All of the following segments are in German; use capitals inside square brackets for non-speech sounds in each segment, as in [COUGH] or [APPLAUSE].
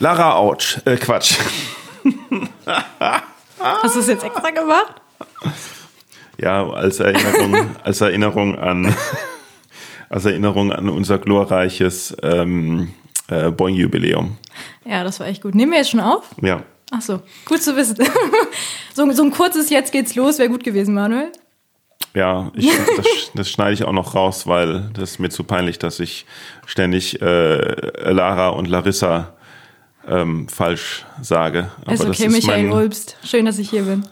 Lara Autsch, äh, Quatsch. [LAUGHS] Hast du es jetzt extra gemacht? Ja, als Erinnerung, [LAUGHS] als Erinnerung an, als Erinnerung an unser glorreiches ähm, äh, Boing-Jubiläum. Ja, das war echt gut. Nehmen wir jetzt schon auf? Ja. Ach so, gut zu wissen. [LAUGHS] so, so ein kurzes Jetzt geht's los wäre gut gewesen, Manuel. Ja, ich, das, das schneide ich auch noch raus, weil das ist mir zu peinlich, dass ich ständig äh, Lara und Larissa ähm, falsch sage. Aber ist okay, Michael mein, Ulbst. Schön, dass ich hier bin.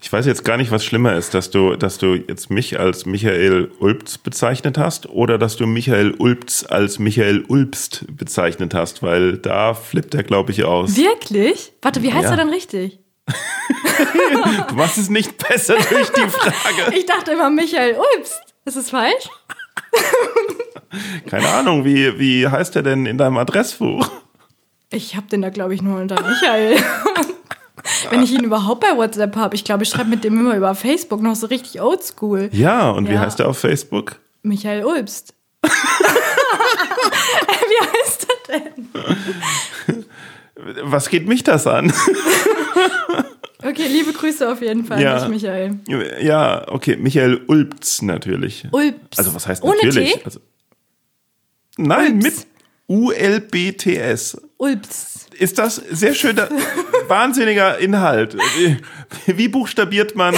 Ich weiß jetzt gar nicht, was schlimmer ist, dass du, dass du jetzt mich als Michael Ulbst bezeichnet hast oder dass du Michael Ulbst als Michael Ulbst bezeichnet hast, weil da flippt er, glaube ich, aus. Wirklich? Warte, wie heißt ja. er dann richtig? du machst es nicht besser durch die Frage. [LAUGHS] Ich dachte immer Michael Ulbst. Ist es falsch? Keine Ahnung, wie, wie heißt er denn in deinem Adressbuch? Ich habe den da, glaube ich, nur unter Michael. [LAUGHS] Wenn ich ihn überhaupt bei WhatsApp habe. Ich glaube, ich schreibe mit dem immer über Facebook noch so richtig oldschool. Ja, und ja. wie heißt er auf Facebook? Michael Ulbst. [LAUGHS] [LAUGHS] wie heißt er denn? Was geht mich das an? okay, liebe Grüße auf jeden Fall, ja. nicht Michael. Ja, okay, Michael Ulbst natürlich. Ulbst. Also was heißt Ohne natürlich? T? Also, nein, Ulbs. mit U-L-B-T-S. Ulbs. Ist das sehr schöner, [LAUGHS] wahnsinniger Inhalt. Wie buchstabiert man,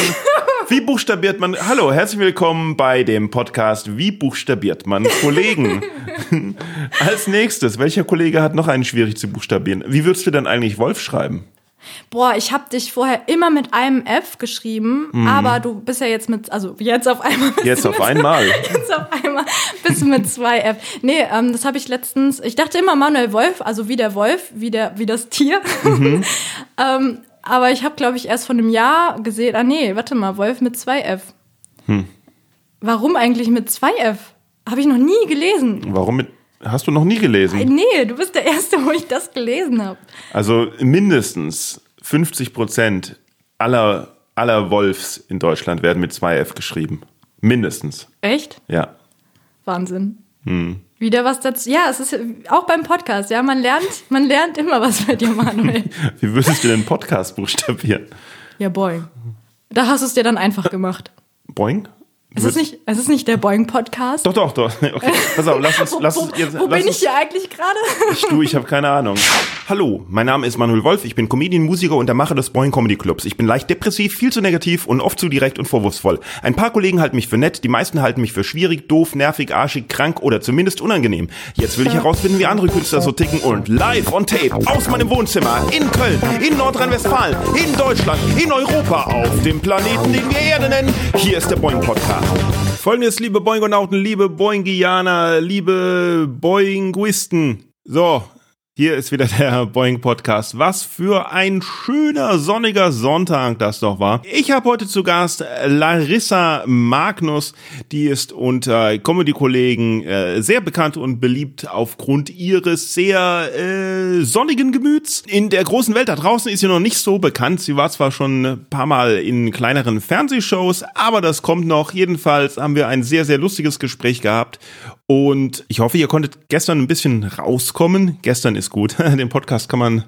wie buchstabiert man, hallo, herzlich willkommen bei dem Podcast Wie buchstabiert man Kollegen? [LAUGHS] Als nächstes, welcher Kollege hat noch einen schwierig zu buchstabieren? Wie würdest du denn eigentlich Wolf schreiben? Boah, ich habe dich vorher immer mit einem F geschrieben, mhm. aber du bist ja jetzt mit, also jetzt auf einmal. Jetzt auf mit, einmal. [LAUGHS] Jetzt auf einmal bist du mit zwei F. Nee, ähm, das habe ich letztens, ich dachte immer Manuel Wolf, also wie der Wolf, wie, der, wie das Tier. Mhm. [LAUGHS] ähm, aber ich habe, glaube ich, erst von einem Jahr gesehen, ah nee, warte mal, Wolf mit zwei F. Hm. Warum eigentlich mit zwei F? Habe ich noch nie gelesen. Warum mit Hast du noch nie gelesen? Nee, du bist der Erste, wo ich das gelesen habe. Also mindestens 50 Prozent aller, aller Wolfs in Deutschland werden mit 2F geschrieben. Mindestens. Echt? Ja. Wahnsinn. Hm. Wieder was dazu. Ja, es ist auch beim Podcast, ja, man lernt, man lernt immer was bei dir, Manuel. [LAUGHS] Wie würdest du den Podcast buchstabieren? Ja, boing. Da hast du es dir dann einfach gemacht. Boing? Es ist, nicht, es ist nicht der Boeing-Podcast. Doch, doch, doch. [LAUGHS] Okay, pass auf, lass uns. [LAUGHS] Lass uns jetzt, wo, wo bin ich hier eigentlich gerade? Ich, du, ich habe keine Ahnung. Hallo, mein Name ist Manuel Wolf, ich bin Comedian, Musiker und der Macher des Boeing Comedy Clubs. Ich bin leicht depressiv, viel zu negativ und oft zu direkt und vorwurfsvoll. Ein paar Kollegen halten mich für nett, die meisten halten mich für schwierig, doof, nervig, arschig, krank oder zumindest unangenehm. Jetzt will ich herausfinden, wie andere Künstler so ticken und live on tape aus meinem Wohnzimmer in Köln, in Nordrhein-Westfalen, in Deutschland, in Europa, auf dem Planeten, den wir Erde nennen. Hier ist der Boeing Podcast. Folgendes, liebe Boingonauten, liebe Boingianer, liebe Boinguisten. So, hier ist wieder der [LAUGHS] Boeing Podcast. Was für ein schöner sonniger Sonntag das doch war. Ich habe heute zu Gast Larissa Magnus, die ist unter Comedy-Kollegen äh, sehr bekannt und beliebt aufgrund ihres sehr äh, sonnigen Gemüts. In der großen Welt da draußen ist sie noch nicht so bekannt. Sie war zwar schon ein paar Mal in kleineren Fernsehshows, aber das kommt noch. Jedenfalls haben wir ein sehr, sehr lustiges Gespräch gehabt und ich hoffe, ihr konntet gestern ein bisschen rauskommen. Gestern ist gut. [LAUGHS] Den Podcast kann man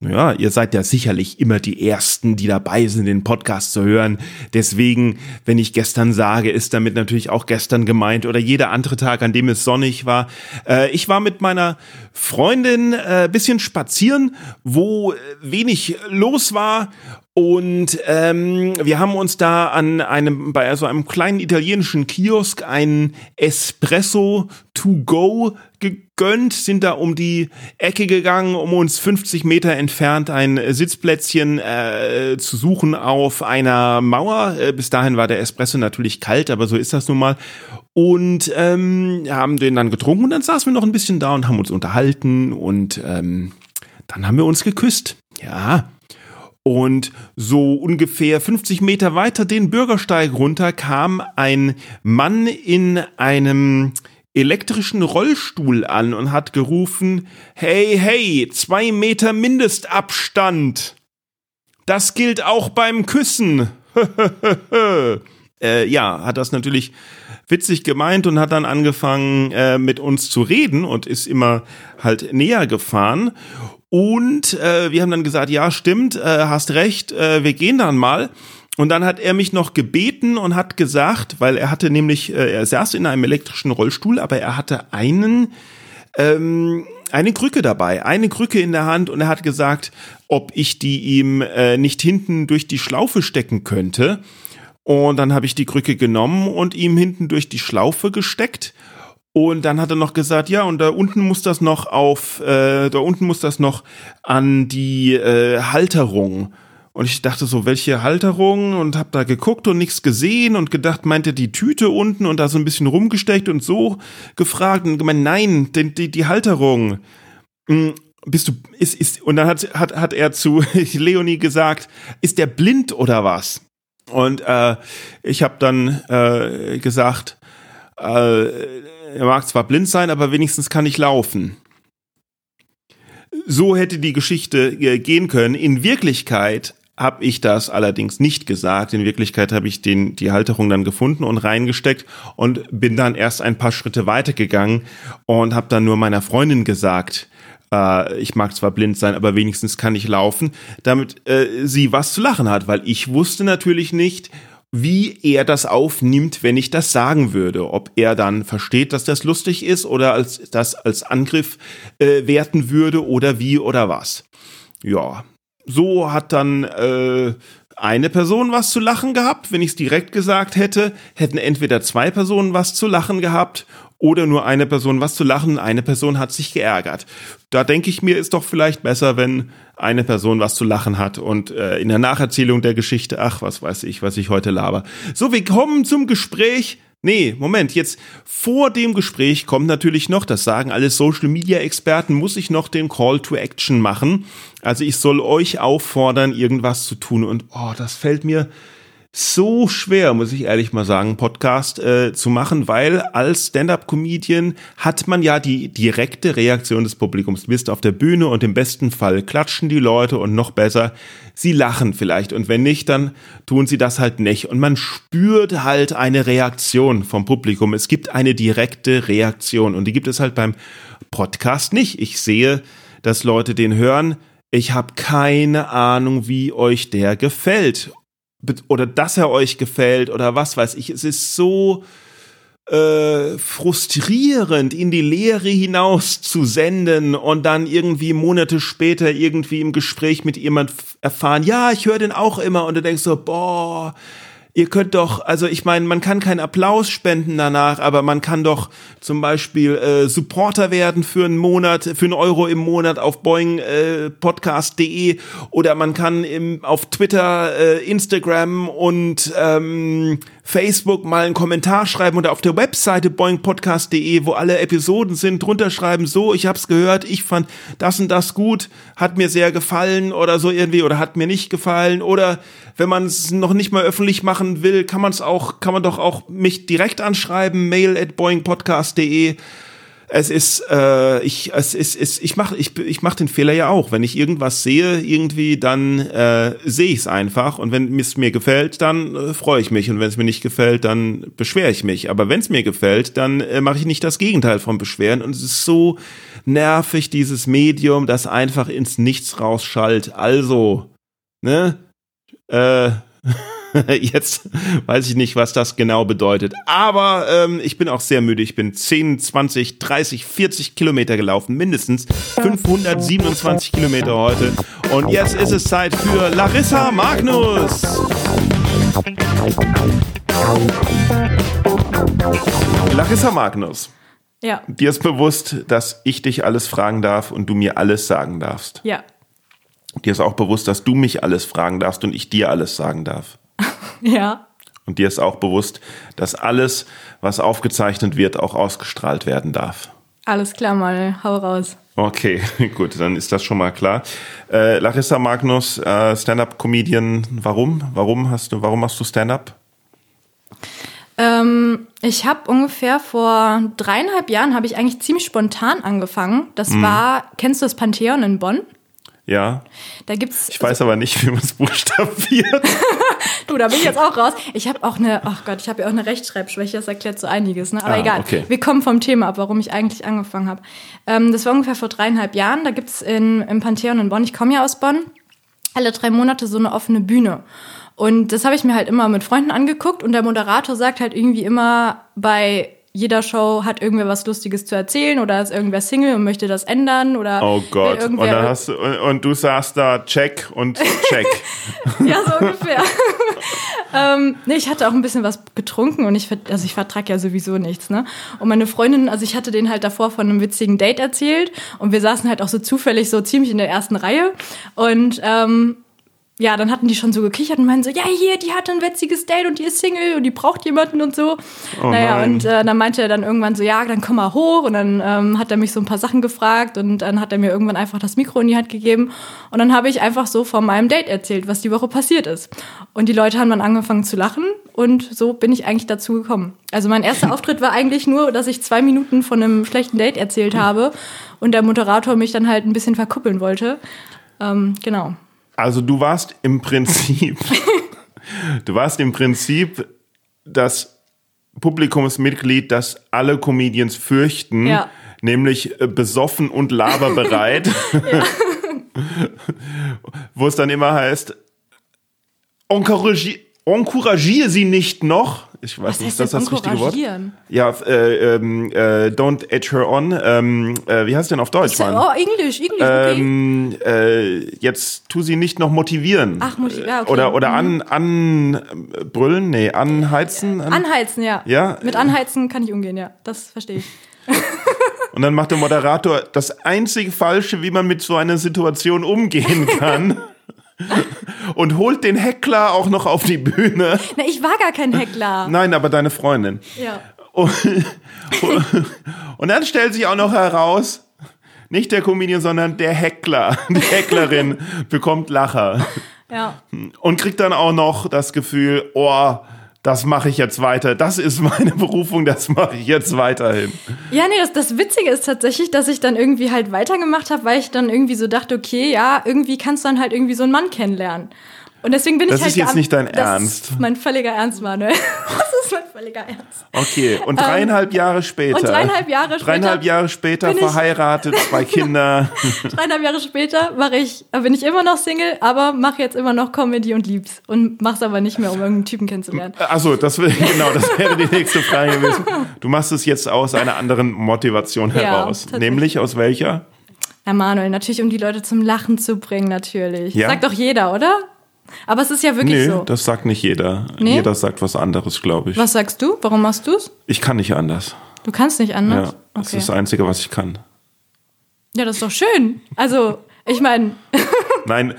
ja, ihr seid ja sicherlich immer die Ersten, die dabei sind, den Podcast zu hören. Deswegen, wenn ich gestern sage, ist damit natürlich auch gestern gemeint oder jeder andere Tag, an dem es sonnig war. Äh, ich war mit meiner Freundin äh, bisschen spazieren, wo wenig los war und ähm, wir haben uns da an einem, bei so einem kleinen italienischen Kiosk einen Espresso to go gegönnt, sind da um die Ecke gegangen, um uns 50 Meter entfernt ein Sitzplätzchen äh, zu suchen auf einer Mauer. Äh, bis dahin war der Espresso natürlich kalt, aber so ist das nun mal. Und ähm, haben den dann getrunken und dann saßen wir noch ein bisschen da und haben uns unterhalten und ähm, dann haben wir uns geküsst. Ja, und so ungefähr 50 Meter weiter den Bürgersteig runter kam ein Mann in einem elektrischen Rollstuhl an und hat gerufen, hey, hey, zwei Meter Mindestabstand. Das gilt auch beim Küssen. [LAUGHS] äh, ja, hat das natürlich witzig gemeint und hat dann angefangen äh, mit uns zu reden und ist immer halt näher gefahren. Und äh, wir haben dann gesagt, ja, stimmt, äh, hast recht, äh, wir gehen dann mal. Und dann hat er mich noch gebeten und hat gesagt, weil er hatte nämlich, äh, er saß in einem elektrischen Rollstuhl, aber er hatte einen, ähm, eine Krücke dabei, eine Krücke in der Hand und er hat gesagt, ob ich die ihm äh, nicht hinten durch die Schlaufe stecken könnte. Und dann habe ich die Krücke genommen und ihm hinten durch die Schlaufe gesteckt. Und dann hat er noch gesagt, ja, und da unten muss das noch auf, äh, da unten muss das noch an die äh, Halterung. Und ich dachte so, welche Halterung? Und hab da geguckt und nichts gesehen und gedacht, meinte die Tüte unten und da so ein bisschen rumgesteckt und so gefragt und gemeint, nein, die, die, die Halterung. Hm, bist du, ist, ist, und dann hat, hat, hat er zu [LAUGHS] Leonie gesagt, ist der blind oder was? Und äh, ich habe dann äh, gesagt, äh, er mag zwar blind sein, aber wenigstens kann ich laufen. So hätte die Geschichte äh, gehen können. In Wirklichkeit habe ich das allerdings nicht gesagt. In Wirklichkeit habe ich den, die Halterung dann gefunden und reingesteckt und bin dann erst ein paar Schritte weitergegangen und habe dann nur meiner Freundin gesagt, äh, ich mag zwar blind sein, aber wenigstens kann ich laufen, damit äh, sie was zu lachen hat, weil ich wusste natürlich nicht, wie er das aufnimmt, wenn ich das sagen würde. Ob er dann versteht, dass das lustig ist oder als das als Angriff äh, werten würde oder wie oder was. Ja, so hat dann äh, eine Person was zu lachen gehabt. Wenn ich es direkt gesagt hätte, hätten entweder zwei Personen was zu lachen gehabt oder nur eine Person was zu lachen. Eine Person hat sich geärgert. Da denke ich mir, ist doch vielleicht besser, wenn eine Person was zu lachen hat und äh, in der Nacherzählung der Geschichte, ach, was weiß ich, was ich heute laber. So, wir kommen zum Gespräch Nee, Moment, jetzt vor dem Gespräch kommt natürlich noch, das sagen alle Social Media Experten, muss ich noch den Call to Action machen. Also ich soll euch auffordern, irgendwas zu tun und oh, das fällt mir so schwer, muss ich ehrlich mal sagen, Podcast äh, zu machen, weil als Stand-up-Comedian hat man ja die direkte Reaktion des Publikums. Du bist auf der Bühne und im besten Fall klatschen die Leute und noch besser, sie lachen vielleicht. Und wenn nicht, dann tun sie das halt nicht. Und man spürt halt eine Reaktion vom Publikum. Es gibt eine direkte Reaktion und die gibt es halt beim Podcast nicht. Ich sehe, dass Leute den hören. Ich habe keine Ahnung, wie euch der gefällt oder dass er euch gefällt oder was weiß ich. Es ist so äh, frustrierend, in die Leere hinaus zu senden und dann irgendwie Monate später irgendwie im Gespräch mit jemand erfahren, ja, ich höre den auch immer und du denkst so, boah, ihr könnt doch, also ich meine, man kann keinen Applaus spenden danach, aber man kann doch zum Beispiel äh, Supporter werden für einen Monat, für einen Euro im Monat auf boingpodcast.de äh, oder man kann im, auf Twitter, äh, Instagram und ähm, Facebook mal einen Kommentar schreiben oder auf der Webseite boingpodcast.de, wo alle Episoden sind, drunter schreiben, so, ich hab's gehört, ich fand das und das gut, hat mir sehr gefallen oder so irgendwie oder hat mir nicht gefallen oder wenn man es noch nicht mal öffentlich machen will, kann man es auch, kann man doch auch mich direkt anschreiben, mail at boingpodcast.de es ist, äh, ich, es ist, es, ich mache ich, ich mach den Fehler ja auch. Wenn ich irgendwas sehe, irgendwie, dann äh, sehe ich es einfach. Und wenn es mir gefällt, dann äh, freue ich mich. Und wenn es mir nicht gefällt, dann beschwere ich mich. Aber wenn es mir gefällt, dann äh, mache ich nicht das Gegenteil von Beschweren. Und es ist so nervig, dieses Medium, das einfach ins Nichts rausschallt. Also, ne? Äh, [LAUGHS] [LAUGHS] Jetzt weiß ich nicht, was das genau bedeutet. Aber ähm, ich bin auch sehr müde. Ich bin 10, 20, 30, 40 Kilometer gelaufen. Mindestens 527 Kilometer heute. Und jetzt ist es Zeit für Larissa Magnus. Larissa Magnus. Ja. Dir ist bewusst, dass ich dich alles fragen darf und du mir alles sagen darfst. Ja. Dir ist auch bewusst, dass du mich alles fragen darfst und ich dir alles sagen darf. [LAUGHS] Ja. Und dir ist auch bewusst, dass alles, was aufgezeichnet wird, auch ausgestrahlt werden darf. Alles klar, mal hau raus. Okay, [LAUGHS] gut, dann ist das schon mal klar. Äh, Larissa Magnus, äh, Stand-up-Comedian, warum? Warum hast du, warum machst du Stand-up? Ähm, ich habe ungefähr vor dreieinhalb Jahren habe ich eigentlich ziemlich spontan angefangen. Das mhm. war, kennst du das Pantheon in Bonn? Ja. Da gibt's. Ich weiß aber nicht, wie man es buchstabiert. [LAUGHS] du, da bin ich jetzt auch raus. Ich habe auch eine, ach Gott, ich habe ja auch eine Rechtschreibschwäche, das erklärt so einiges, ne? Aber Ah, egal. okay. Wir kommen vom Thema ab, warum ich eigentlich angefangen habe. Ähm, das war ungefähr vor dreieinhalb Jahren. Da gibt's in, im Pantheon in Bonn, ich komme ja aus Bonn, alle drei Monate so eine offene Bühne. Und das habe ich mir halt immer mit Freunden angeguckt und der Moderator sagt halt irgendwie immer bei jeder Show hat irgendwer was Lustiges zu erzählen oder ist irgendwer Single und möchte das ändern oder Oh Gott. Und, dann hast du, und, und du sagst da Check und Check. [LAUGHS] Ja, so ungefähr. [LAUGHS] ähm, nee, ich hatte auch ein bisschen was getrunken und ich, also ich vertrag ja sowieso nichts, ne? Und meine Freundin, also ich hatte denen halt davor von einem witzigen Date erzählt und wir saßen halt auch so zufällig so ziemlich in der ersten Reihe und ähm, ja, dann hatten die schon so gekichert und meinten so, ja, hier, die hatte ein witziges Date und die ist Single und die braucht jemanden und so. Oh naja, nein. und äh, dann meinte er dann irgendwann so, ja, dann komm mal hoch. Und dann ähm, hat er mich so ein paar Sachen gefragt und dann hat er mir irgendwann einfach das Mikro in die Hand gegeben. Und dann habe ich einfach so von meinem Date erzählt, was die Woche passiert ist. Und die Leute haben dann angefangen zu lachen und so bin ich eigentlich dazu gekommen. Also mein erster [LAUGHS] Auftritt war eigentlich nur, dass ich zwei Minuten von einem schlechten Date erzählt habe und der Moderator mich dann halt ein bisschen verkuppeln wollte. Ähm, genau. Also du warst im Prinzip, [LAUGHS] du warst im Prinzip das Publikumsmitglied, das alle Comedians fürchten, Ja. nämlich äh, besoffen und laberbereit, [LAUGHS] wo es dann immer heißt, encouragi- encouragiere sie nicht noch. Ich weiß Was nicht, heißt ist das das richtige Wort? Ja, äh, ähm, äh, don't edge her on. Ähm, äh, wie heißt denn auf Deutsch, Mann? Oh, Englisch, Englisch, okay. Ähm, äh, jetzt tu sie nicht noch motivieren. Ach, motiv- ja, okay. Oder, oder an, an äh, brüllen? Nee, anheizen? An, Anheizen, ja. Ja? Mit Anheizen kann ich umgehen, ja. Das verstehe ich. [LAUGHS] und dann macht der Moderator das einzig Falsche, wie man mit so einer Situation umgehen kann. [LAUGHS] und holt den Heckler auch noch auf die Bühne. Na, ich war gar kein Heckler. Nein, aber deine Freundin. Ja. Und, [LAUGHS] und dann stellt sich auch noch heraus, nicht der Comedian, sondern der Heckler, die Hecklerin bekommt Lacher. Ja. und kriegt dann auch noch das Gefühl, oh, das mache ich jetzt weiter. Das ist meine [LAUGHS] Berufung, das mache ich jetzt weiterhin. Ja, nee, das, das Witzige ist tatsächlich, dass ich dann irgendwie halt weitergemacht habe, weil ich dann irgendwie so dachte, okay, ja, irgendwie kannst du dann halt irgendwie so einen Mann kennenlernen. Und deswegen bin Das ich halt ist jetzt nicht dein das Ernst. Ist mein völliger Ernst, Manuel. [LAUGHS] Das ist mein völliger Ernst. Okay, und dreieinhalb Jahre später. Ähm, und dreieinhalb Jahre später Dreieinhalb Jahre später ich- verheiratet, zwei [LAUGHS] Kinder. Dreieinhalb Jahre später mache ich, bin ich immer noch Single, aber mache jetzt immer noch Comedy und lieb's. Und mach's aber nicht mehr, um irgendeinen Typen kennenzulernen. Achso, das [LAUGHS] genau, das wäre die nächste Frage gewesen. Du machst es jetzt aus einer anderen Motivation Ja, heraus. Nämlich aus welcher? Ja, Manuel, natürlich, um die Leute zum Lachen zu bringen, natürlich. Ja. Sagt doch jeder, oder? Aber es ist ja wirklich Nee, so. das sagt nicht jeder. Nee? Jeder sagt was anderes, glaube ich. Was sagst du? Warum machst du's? Ich kann nicht anders. Du kannst nicht Ja, anders? das okay. ist das Einzige, was ich kann. Ja, das ist doch schön. Also, ich meine, [LAUGHS] Nein,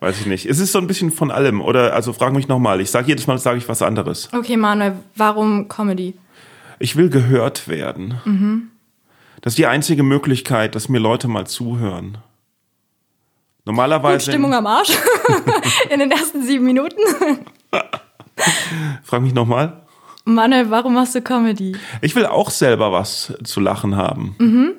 weiß ich nicht. Es ist so ein bisschen von allem. Oder also frag mich nochmal. Ich sage jedes Mal sage ich was anderes. okay, Manuel, warum Comedy? Ich will gehört werden. Mhm. Das ist die einzige Möglichkeit, dass mir Leute mal zuhören. Normalerweise. Stimmung am Arsch [LAUGHS] in den ersten sieben Minuten. Frag mich nochmal. Manuel, warum machst du Comedy? Ich will auch selber was zu lachen haben. Mhm.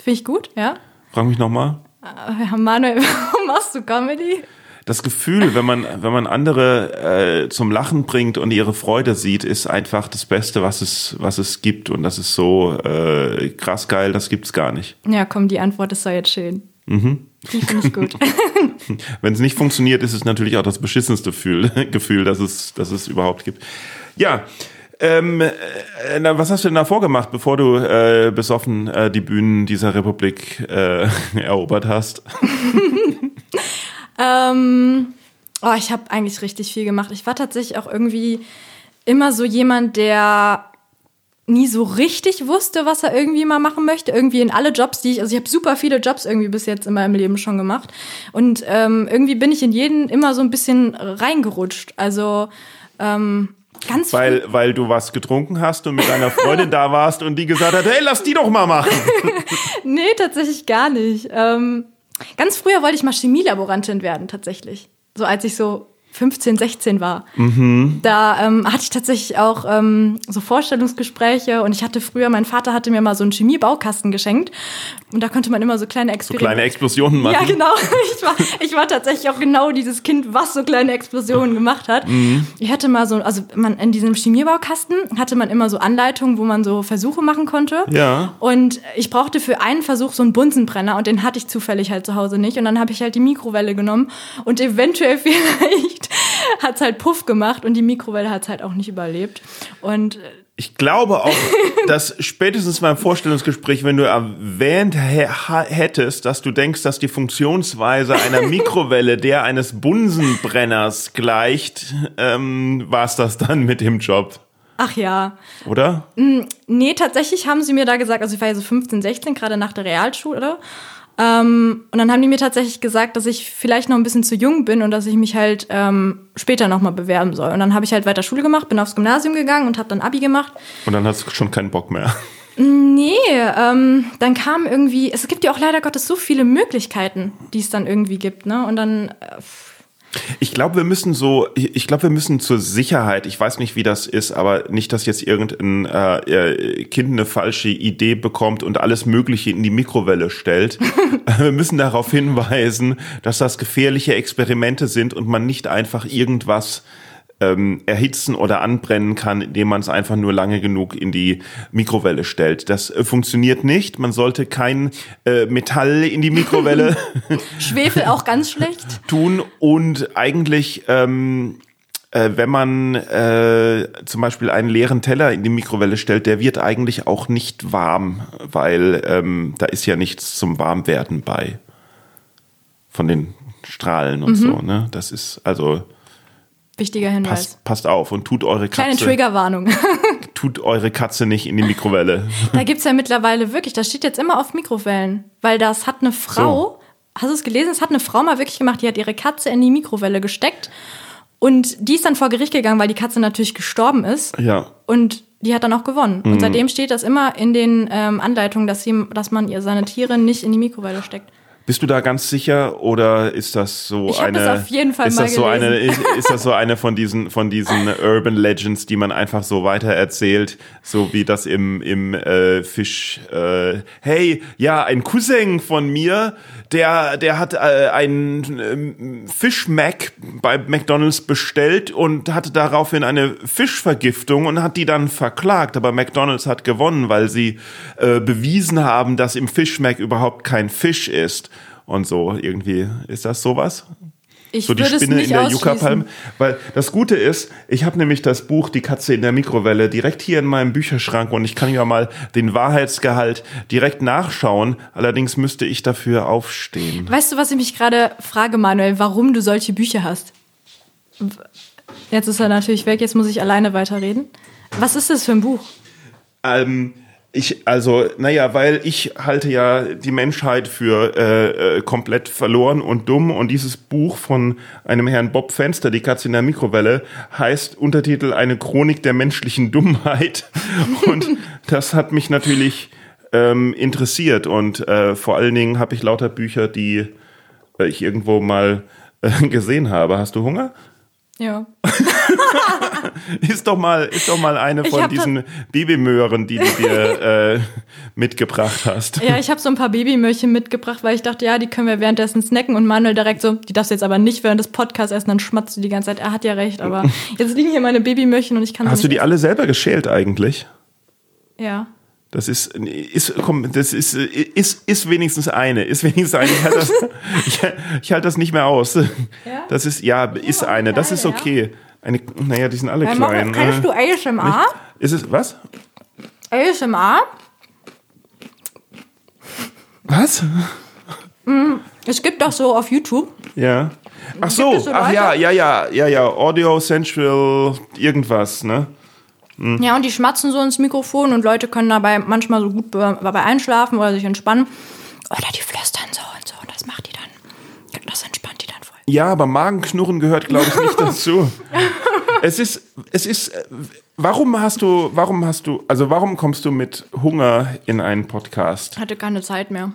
Finde ich gut, ja? Frag mich nochmal. Ja, Manuel, [LAUGHS] warum machst du Comedy? Das Gefühl, wenn man, wenn man andere äh, zum Lachen bringt und ihre Freude sieht, ist einfach das Beste, was es, was es gibt. Und das ist so äh, krass geil, das gibt's gar nicht. Ja, komm, die Antwort ist doch jetzt schön. Mhm. Die finde ich gut. [LAUGHS] Wenn es nicht funktioniert, ist es natürlich auch das beschissenste Gefühl, [LAUGHS] Gefühl das, es, das es überhaupt gibt. Ja, ähm, äh, na, was hast du denn da vorgemacht, bevor du äh, besoffen äh, die Bühnen dieser Republik äh, [LAUGHS] erobert hast? Ähm, oh, ich habe eigentlich richtig viel gemacht. Ich war tatsächlich auch irgendwie immer so jemand, der nie so richtig wusste, was er irgendwie mal machen möchte. Irgendwie in alle Jobs, die ich, also ich habe super viele Jobs irgendwie bis jetzt in meinem Leben schon gemacht. Und ähm, irgendwie bin ich in jeden immer so ein bisschen reingerutscht. Also ähm, ganz Weil, weil du was getrunken hast und mit deiner Freundin da warst und die gesagt hat, hey, lass die doch mal machen. [LAUGHS] Nee, tatsächlich gar nicht. Ähm, ganz früher wollte ich mal Chemielaborantin werden, tatsächlich. So als ich so 15, 16 war. Mhm. Da ähm, hatte ich tatsächlich auch ähm, so Vorstellungsgespräche und ich hatte früher, mein Vater hatte mir mal so einen Chemiebaukasten geschenkt und da konnte man immer so kleine So Experimente. kleine Explosionen machen. Ja, genau. [LAUGHS] Ich war, ich war tatsächlich auch genau dieses Kind, was so kleine Explosionen gemacht hat. Mhm. Ich hatte mal so, also man in diesem Chemiebaukasten hatte man immer so Anleitungen, wo man so Versuche machen konnte. Ja. Und ich brauchte für einen Versuch so einen Bunsenbrenner und den hatte ich zufällig halt zu Hause nicht. Und dann habe ich halt die Mikrowelle genommen und eventuell [LAUGHS] vielleicht [LAUGHS] hat's halt Puff gemacht und die Mikrowelle hat's halt auch nicht überlebt. Und äh, Ich glaube auch, [LAUGHS] dass spätestens beim Vorstellungsgespräch, wenn du erwähnt hä- hättest, dass du denkst, dass die Funktionsweise einer [LAUGHS] Mikrowelle der eines Bunsenbrenners gleicht, ähm, war es das dann mit dem Job, ach ja, oder? Nee, tatsächlich haben sie mir da gesagt, also ich war ja so 15, 16, gerade nach der Realschule. Ähm, und dann haben die mir tatsächlich gesagt, dass ich vielleicht noch ein bisschen zu jung bin und dass ich mich halt ähm, später nochmal bewerben soll. Und dann habe ich halt weiter Schule gemacht, bin aufs Gymnasium gegangen und habe dann Abi gemacht. Und dann hast du schon keinen Bock mehr. Nee, ähm, dann kam irgendwie, es gibt ja auch leider Gottes so viele Möglichkeiten, die es dann irgendwie gibt, ne? Und dann, äh, Ich glaube, wir müssen so, ich glaube, wir müssen zur Sicherheit, ich weiß nicht, wie das ist, aber nicht, dass jetzt irgendein äh, äh, Kind eine falsche Idee bekommt und alles Mögliche in die Mikrowelle stellt. [LAUGHS] wir müssen darauf hinweisen, dass das gefährliche Experimente sind und man nicht einfach irgendwas ähm, erhitzen oder anbrennen kann, indem man es einfach nur lange genug in die Mikrowelle stellt. Das äh, funktioniert nicht. Man sollte kein äh, Metall in die Mikrowelle [LAUGHS] Schwefel auch ganz schlecht. tun und eigentlich, ähm, äh, wenn man äh, zum Beispiel einen leeren Teller in die Mikrowelle stellt, der wird eigentlich auch nicht warm, weil ähm, da ist ja nichts zum Warmwerden bei von den Strahlen und so. Ne? Das ist also Wichtiger Hinweis. passt, passt auf und tut eure Kleine Katze Triggerwarnung. [LAUGHS] tut eure Katze nicht in die Mikrowelle. Da gibt's ja mittlerweile wirklich, das steht jetzt immer auf Mikrowellen, weil das hat eine Frau, hast du es gelesen? Es hat eine Frau mal wirklich gemacht, die hat ihre Katze in die Mikrowelle gesteckt und die ist dann vor Gericht gegangen, weil die Katze natürlich gestorben ist Ja. und die hat dann auch gewonnen. Mhm. Und seitdem steht das immer in den ähm, Anleitungen, dass, sie, dass man ihr seine Tiere nicht in die Mikrowelle steckt. Bist du da ganz sicher oder ist das so Ich eine es auf jeden Fall ist mal das so gelesen. eine ist, das so eine von diesen von diesen Urban Legends, die man einfach so weiter erzählt, so wie das im im äh, Fisch äh, hey, ja, ein Cousin von mir, der der hat äh, einen ähm, Fisch Mac bei McDonald's bestellt und hatte daraufhin eine Fischvergiftung und hat die dann verklagt, aber McDonald's hat gewonnen, weil sie äh, bewiesen haben, dass im Fish Mac überhaupt kein Fisch ist und so irgendwie ist das sowas? Ich So die Spinne in der. Yucca-Palme. Weil das Gute ist, ich habe nämlich das Buch Die Katze in der Mikrowelle direkt hier in meinem Bücherschrank und ich kann ja mal den Wahrheitsgehalt direkt nachschauen. Allerdings müsste ich dafür aufstehen. Weißt du, was ich mich gerade frage, Manuel, warum du solche Bücher hast? Jetzt ist er natürlich weg, jetzt muss ich alleine weiterreden. Was ist das für ein Buch? Ähm, ich, also, naja, weil ich halte ja die Menschheit für äh, äh, komplett verloren und dumm und dieses Buch von einem Herrn Bob Fenster, Die Katze in der Mikrowelle, heißt Untertitel Eine Chronik der menschlichen Dummheit [LAUGHS] und das hat mich natürlich ähm, interessiert und äh, vor allen Dingen habe ich lauter Bücher, die äh, ich irgendwo mal äh, gesehen habe. Hast du Hunger? Ja. [LAUGHS] [LAUGHS] Ist doch mal, ist doch mal eine von diesen Babymöhren, die du dir [LAUGHS] äh, mitgebracht hast. Ja, ich habe so ein paar Babymöhrchen mitgebracht, weil ich dachte, ja, die können wir währenddessen snacken und Manuel direkt so, die darfst du jetzt aber nicht während des Podcasts essen, dann schmatzt du die ganze Zeit. Er hat ja recht, aber [LAUGHS] jetzt liegen hier meine Babymöhrchen und ich kann Hast du die alle selber geschält eigentlich? essen. Ja. Das ist, ist, komm, das ist, ist, ist wenigstens eine, ist wenigstens eine. Ich halte das, ich, ich halte das nicht mehr aus. Das ist, ja, ist eine, das ist okay. Eine, naja, die sind alle Äh, klein. Mach, kannst du ASMR? Ist es, was? ASMR? Was? Es gibt doch so auf YouTube. Ja. Ach so, so ach ja, ja, ja, ja, ja, Audio Central, irgendwas, ne? Ja, und die schmatzen so ins Mikrofon und Leute können dabei manchmal so gut be- dabei einschlafen oder sich entspannen. Oder die flüstern so und so und das macht die dann. Das entspannt. Ja, aber Magenknurren gehört, glaube ich, nicht [LAUGHS] dazu. Es ist, es ist, warum hast du, warum hast du, also warum kommst du mit Hunger in einen Podcast? Hatte keine Zeit mehr.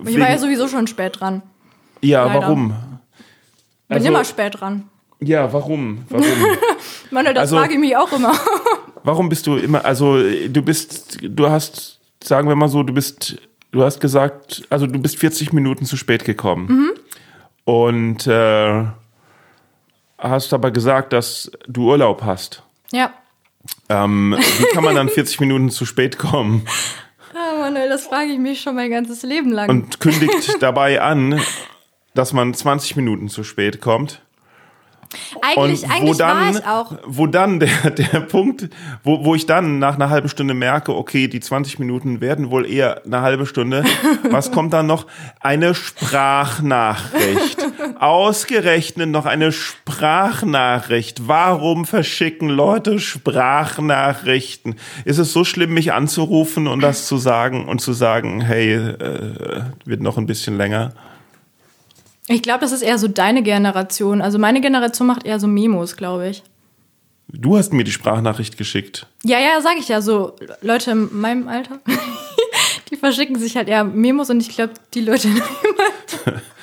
Ich Wegen- war ja sowieso schon spät dran. Ja, Leider. warum? Bin Also- immer spät dran. Ja, warum? Warum? [LAUGHS] Manuel, das Also- frage ich mich auch immer. [LAUGHS] warum bist du immer, also du bist, du hast, sagen wir mal so, du bist, du hast gesagt, also du bist 40 Minuten zu spät gekommen. Mhm. Und äh, hast aber gesagt, dass du Urlaub hast. ja. Ähm, wie kann man dann 40 [LAUGHS] Minuten zu spät kommen Ah, Manuel, das frage ich mich schon mein ganzes Leben lang. und kündigt [LAUGHS] dabei an, dass man 20 Minuten zu spät kommt? Eigentlich Und wo eigentlich war dann, ich auch. wo dann der, [LAUGHS] der Punkt, wo, wo ich dann nach einer halben Stunde merke, okay, die 20 Minuten werden wohl eher eine halbe Stunde. [LAUGHS] Was kommt dann noch? Eine Sprachnachricht. Ausgerechnet noch eine Sprachnachricht. Warum verschicken Leute Sprachnachrichten? Ist es so schlimm, mich anzurufen und das zu sagen und zu sagen, hey, äh, wird noch ein bisschen länger? Ich glaube, das ist eher so deine Generation. Also meine Generation macht eher so Memos, glaube ich. Du hast mir die Sprachnachricht geschickt. Ja, ja, sag ich ja. So Leute in meinem Alter, [LAUGHS] die verschicken sich halt eher Memos und ich glaube, die Leute in meinem Alter, [LAUGHS]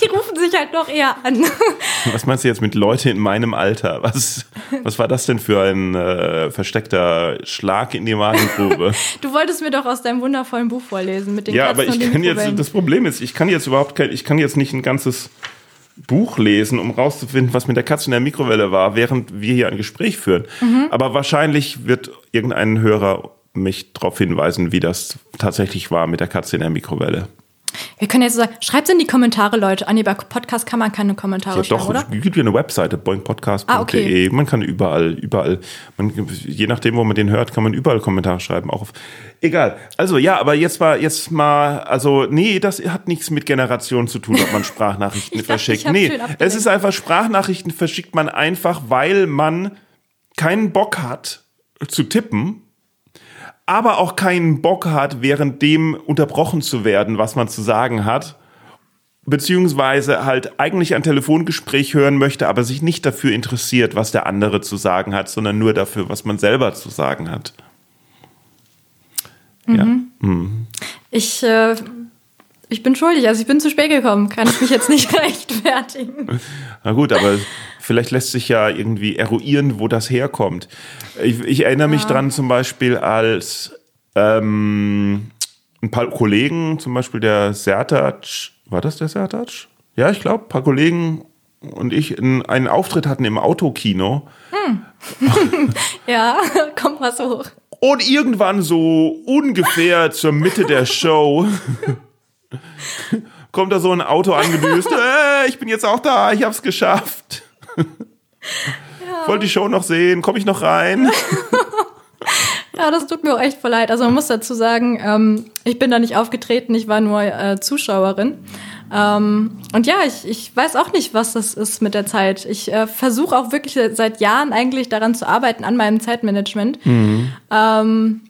die rufen sich halt noch eher an. [LAUGHS] Was meinst du jetzt mit Leute in meinem Alter? Was, was war das denn für ein äh, versteckter Schlag in die Magengrube? [LAUGHS] Du wolltest mir doch aus deinem wundervollen Buch vorlesen mit den ja, Katzen aber ich kann jetzt, das Problem ist, ich kann jetzt überhaupt kein, ich kann jetzt nicht ein ganzes Buch lesen, um rauszufinden, was mit der Katze in der Mikrowelle war, während wir hier ein Gespräch führen. Mhm. Aber wahrscheinlich wird irgendein Hörer mich darauf hinweisen, wie das tatsächlich war mit der Katze in der Mikrowelle. Wir können jetzt so sagen, schreibt in die Kommentare, Leute. Nee, bei Podcast kann man keine Kommentare Ja, schreiben, doch, oder? es gibt ja eine Webseite, boingpodcast.de. Ah, okay. Man kann überall, überall, man, je nachdem, wo man den hört, kann man überall Kommentare schreiben. Auch auf, egal. Also ja, aber jetzt mal, jetzt mal, also nee, das hat nichts mit Generation zu tun, ob man [LAUGHS] Sprachnachrichten Ich dachte, verschickt. hab's Nee, es ist einfach, Sprachnachrichten verschickt man einfach, weil man keinen Bock hat zu tippen, aber auch keinen Bock hat, während dem unterbrochen zu werden, was man zu sagen hat beziehungsweise halt eigentlich ein Telefongespräch hören möchte, aber sich nicht dafür interessiert, was der andere zu sagen hat, sondern nur dafür, was man selber zu sagen hat. Ja. Ich, äh, ich bin schuldig, also ich bin zu spät gekommen. Kann ich mich jetzt nicht [LAUGHS] rechtfertigen. Na gut, aber vielleicht lässt sich ja irgendwie eruieren, wo das herkommt. Ich, ich erinnere mich dran zum Beispiel, als ähm, ein paar Kollegen, zum Beispiel der Sertac, war das der Sertac? Ja, ich glaube, ein paar Kollegen und ich in, einen Auftritt hatten im Autokino. [LAUGHS] Ja, [LAUGHS] kommt was hoch. Und irgendwann so ungefähr [LAUGHS] zur Mitte der Show kommt da so ein Auto angedüst. Äh, ich bin jetzt auch da, ich hab's geschafft. Wollt die Show noch sehen? Komm ich noch rein? [LAUGHS] Ja, das tut mir auch echt voll leid. Also man muss dazu sagen, ähm, ich bin da nicht aufgetreten, ich war nur äh, Zuschauerin. Ähm, und ja, ich, ich weiß auch nicht, was das ist mit der Zeit. Ich äh, versuche auch wirklich seit Jahren eigentlich daran zu arbeiten, an meinem Zeitmanagement. Ähm,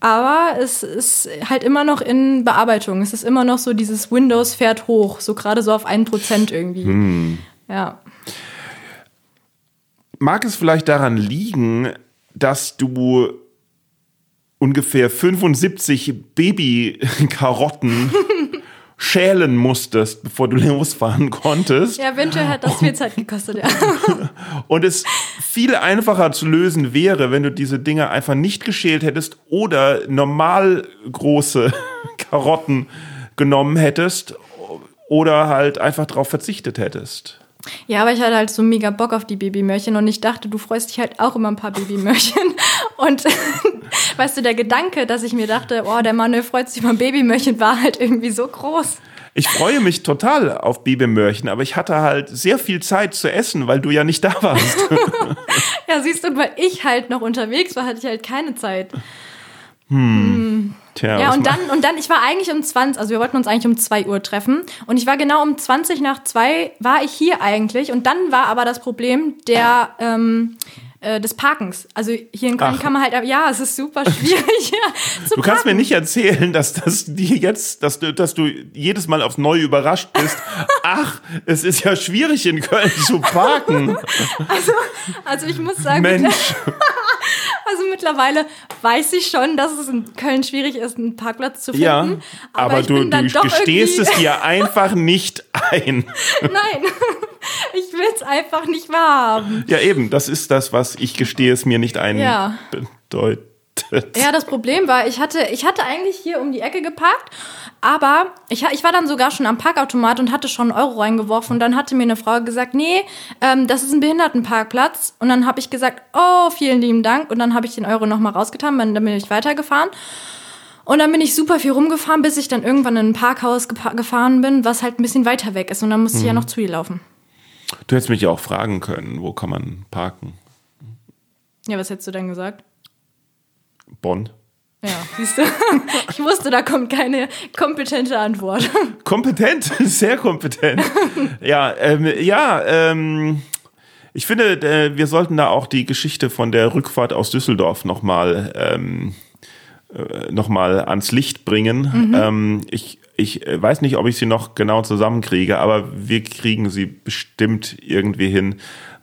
aber es ist halt immer noch in Bearbeitung. Es ist immer noch so, dieses Windows fährt hoch, so gerade so auf 1% irgendwie. Ja. Mag es vielleicht daran liegen, dass du ungefähr 75 Babykarotten [LAUGHS] schälen musstest, bevor du losfahren konntest? Ja, eventuell hat das viel Zeit gekostet, ja. [LAUGHS] Und es viel einfacher zu lösen wäre, wenn du diese Dinge einfach nicht geschält hättest oder normal große [LAUGHS] Karotten genommen hättest oder halt einfach darauf verzichtet hättest. Ja, aber ich hatte halt so mega Bock auf die Babymörchen und ich dachte, du freust dich halt auch immer ein paar Babymörchen. [LAUGHS] Und [LAUGHS] weißt du, der Gedanke, dass ich mir dachte, oh, der Manuel freut sich über ein Babymörchen, war halt irgendwie so groß. Ich freue mich total auf Babymörchen, aber ich hatte halt sehr viel Zeit zu essen, weil du ja nicht da warst. [LAUGHS] Ja, siehst du, weil ich halt noch unterwegs war, hatte ich halt keine Zeit. Tja, Ja, und dann, und dann, ich war eigentlich um 20, also wir wollten uns eigentlich um 2 Uhr treffen. Und ich war genau um 20 nach 2 war ich hier eigentlich. Und dann war aber das Problem der, ähm, äh, des Parkens. Also hier in Köln Ach. kann man halt, ja, es ist super [LAUGHS] schwierig. ja, zu Du kannst mir parken. nicht erzählen, dass das die jetzt, dass du, dass du jedes Mal aufs Neue überrascht bist. [LAUGHS] Ach, es ist ja schwierig in Köln zu parken. [LAUGHS] Also ich muss sagen, Mensch. Also mittlerweile weiß ich schon, dass es in Köln schwierig ist, einen Parkplatz zu finden. Ja, aber, ich du, du gestehst es dir einfach nicht ein. [LAUGHS] Nein. [LAUGHS] ich will es einfach nicht wahrhaben. Ja, eben, das ist das, was ich gestehe es mir nicht ein Ja. bedeutet. Ja, das Problem war, ich hatte, ich hatte eigentlich hier um die Ecke geparkt, aber ich, ich war dann sogar schon am Parkautomat und hatte schon einen Euro reingeworfen. Und dann hatte mir eine Frau gesagt, nee, ähm, das ist ein Behindertenparkplatz. Und dann habe ich gesagt, oh, vielen lieben Dank. Und dann habe ich den Euro nochmal rausgetan, dann bin ich weitergefahren. Und dann bin ich super viel rumgefahren, bis ich dann irgendwann in ein Parkhaus gefahren bin, was halt ein bisschen weiter weg ist. Und dann musste ich ja noch zu ihr laufen. Du hättest mich ja auch fragen können, wo kann man parken? Ja, was hättest du denn gesagt? Bonn. Ja, siehst du, [LAUGHS] ich wusste, da kommt keine kompetente Antwort. [LAUGHS] Kompetent, [LAUGHS] sehr kompetent. ja, ähm, ja, ähm, ich finde, äh, wir sollten da auch die Geschichte von der Rückfahrt aus Düsseldorf nochmal ähm, äh, noch mal ans Licht bringen. Ähm, ich, ich weiß nicht, ob ich sie noch genau zusammenkriege, aber wir kriegen sie bestimmt irgendwie hin.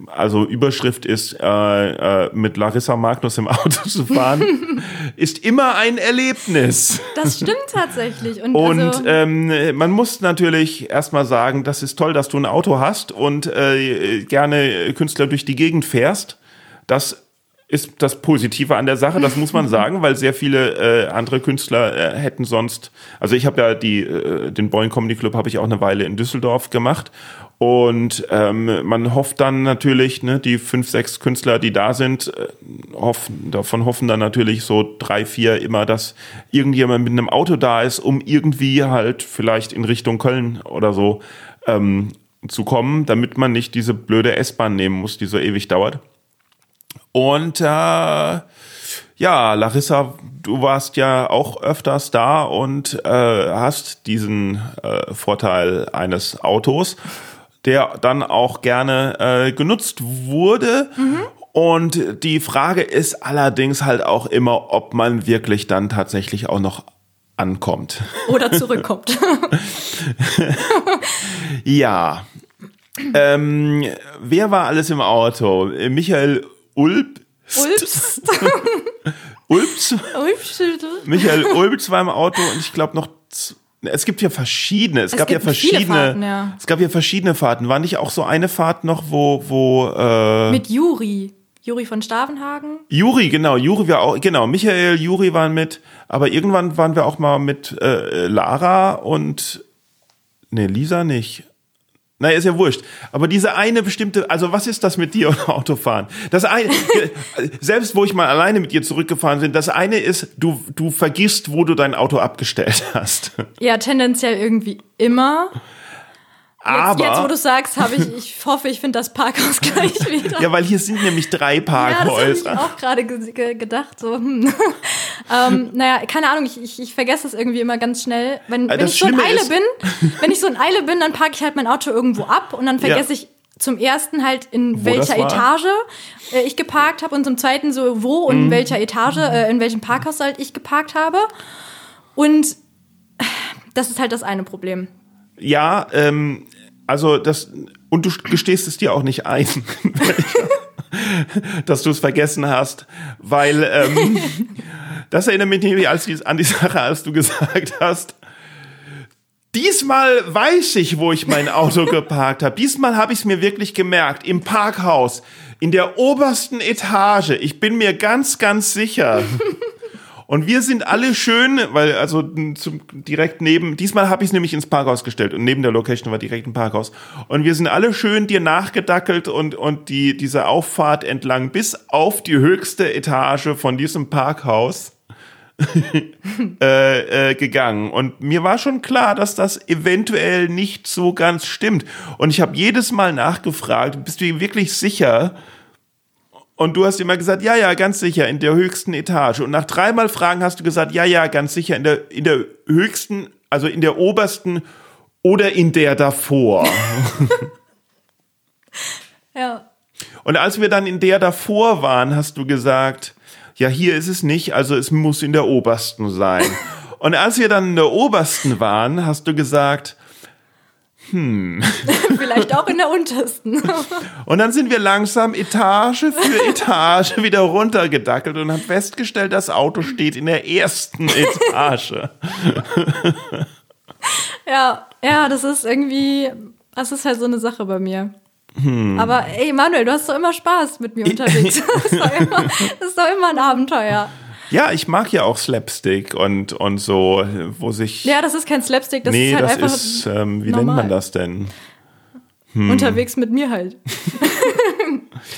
Also Überschrift ist, äh, äh, mit Larissa Magnus im Auto zu fahren, [LAUGHS] ist immer ein Erlebnis. Das stimmt tatsächlich. Und, Und also, ähm, man muss natürlich erstmal sagen, das ist toll, dass du ein Auto hast und äh, gerne Künstler durch die Gegend fährst. Das ist das Positive an der Sache, das muss man [LAUGHS] sagen, weil sehr viele äh, andere Künstler äh, hätten sonst, also ich habe ja die, äh, den Boeing Comedy Club habe ich auch eine Weile in Düsseldorf gemacht und ähm, man hofft dann natürlich, ne, die fünf, sechs Künstler, die da sind, äh, hoffen, davon hoffen dann natürlich so drei, vier immer, dass irgendjemand mit einem Auto da ist, um irgendwie halt vielleicht in Richtung Köln oder so ähm, zu kommen, damit man nicht diese blöde S-Bahn nehmen muss, die so ewig dauert. Und äh, ja, Larissa, du warst ja auch öfters da und äh, hast diesen äh, Vorteil eines Autos, der dann auch gerne äh, genutzt wurde. Und die Frage ist allerdings halt auch immer, ob man wirklich dann tatsächlich auch noch ankommt. oder [LAUGHS] zurückkommt. [LAUGHS] Ja. Ähm, wer war alles im Auto? Michael Ulb. Ulps. Ulbs? Ulps. Michael Ulbs war im Auto und ich glaube noch. Es gibt ja verschiedene. Es, Es gab ja verschiedene. Fahrten, ja. Es gab ja verschiedene Fahrten. War nicht auch so eine Fahrt noch, wo wo äh, Mit Juri. Juri von Stavenhagen. Juri genau Juri war auch genau Michael Juri waren mit. Aber irgendwann waren wir auch mal mit äh, Lara und nee Lisa nicht. Naja, ist ja wurscht. Aber diese eine bestimmte, also was ist das mit dir und [LAUGHS] Autofahren? Das eine, [LAUGHS] selbst wo ich mal alleine mit dir zurückgefahren bin, das eine ist, du, du vergisst, wo du dein Auto abgestellt [LAUGHS] hast. Ja, tendenziell irgendwie immer. Jetzt, Aber, jetzt wo du sagst, habe ich, ich hoffe, ich finde das Parkhaus gleich [LAUGHS] wieder. ja, weil hier sind nämlich drei Ja, das habe ich Parkhäuser. auch gerade ge ge gedacht. So, hm. [LAUGHS] ähm, naja, keine Ahnung, ich, ich, ich vergesse das irgendwie immer ganz schnell. Wenn, Äh, wenn ich so in Eile ist- bin, wenn ich so in Eile bin, dann parke ich halt mein Auto irgendwo ab und dann vergesse ich zum ersten halt in Wo welcher? Etage äh, ich geparkt habe und zum zweiten so wo und Mhm. in welcher Etage, äh, in welchem Parkhaus halt ich geparkt habe. Und das ist halt das eine Problem. Ja, ähm, also das, und du gestehst es dir auch nicht ein, [LAUGHS] dass du es vergessen hast, weil ähm, [LAUGHS] das erinnert mich nämlich als die, an die Sache, als du gesagt hast, diesmal weiß ich, wo ich mein Auto [LAUGHS] geparkt habe. Diesmal habe ich es mir wirklich gemerkt, im Parkhaus, in der obersten Etage. Ich bin mir ganz, ganz sicher. Und wir sind alle schön, weil also zum, direkt neben, diesmal habe ich es nämlich ins Parkhaus gestellt und neben der Location war direkt ein Parkhaus. Und wir sind alle schön dir nachgedackelt und, und die, diese Auffahrt entlang bis auf die höchste Etage von diesem Parkhaus [LAUGHS] äh, äh, gegangen. Und mir war schon klar, dass das eventuell nicht so ganz stimmt. Und ich habe jedes Mal nachgefragt, bist du wirklich sicher? Und du hast immer gesagt, ja, ja, ganz sicher, in der höchsten Etage. Und nach dreimal Fragen hast du gesagt, ja, ja, ganz sicher, in der, in der höchsten, also in der obersten oder in der davor. [LAUGHS] Ja. Und als wir dann in der davor waren, hast du gesagt, ja, hier ist es nicht, also es muss in der obersten sein. [LAUGHS] Und als wir dann in der obersten waren, hast du gesagt, [LAUGHS] Vielleicht auch in der untersten. [LAUGHS] und dann sind wir langsam Etage für [LAUGHS] Etage wieder runtergedackelt und haben festgestellt, das Auto steht in der ersten Etage. ja, ja, das ist irgendwie, das ist halt so eine Sache bei mir. Hm. Aber ey, Manuel, du hast doch immer Spaß mit mir unterwegs. das, ist doch immer, das ist doch immer ein Abenteuer. Ja, ich mag ja auch Slapstick und, und so, wo sich. Ja, das ist kein Slapstick, das nee, ist halt das einfach. ist, ähm, wie normal. nennt man das denn? Hm. Unterwegs mit mir halt. [LAUGHS]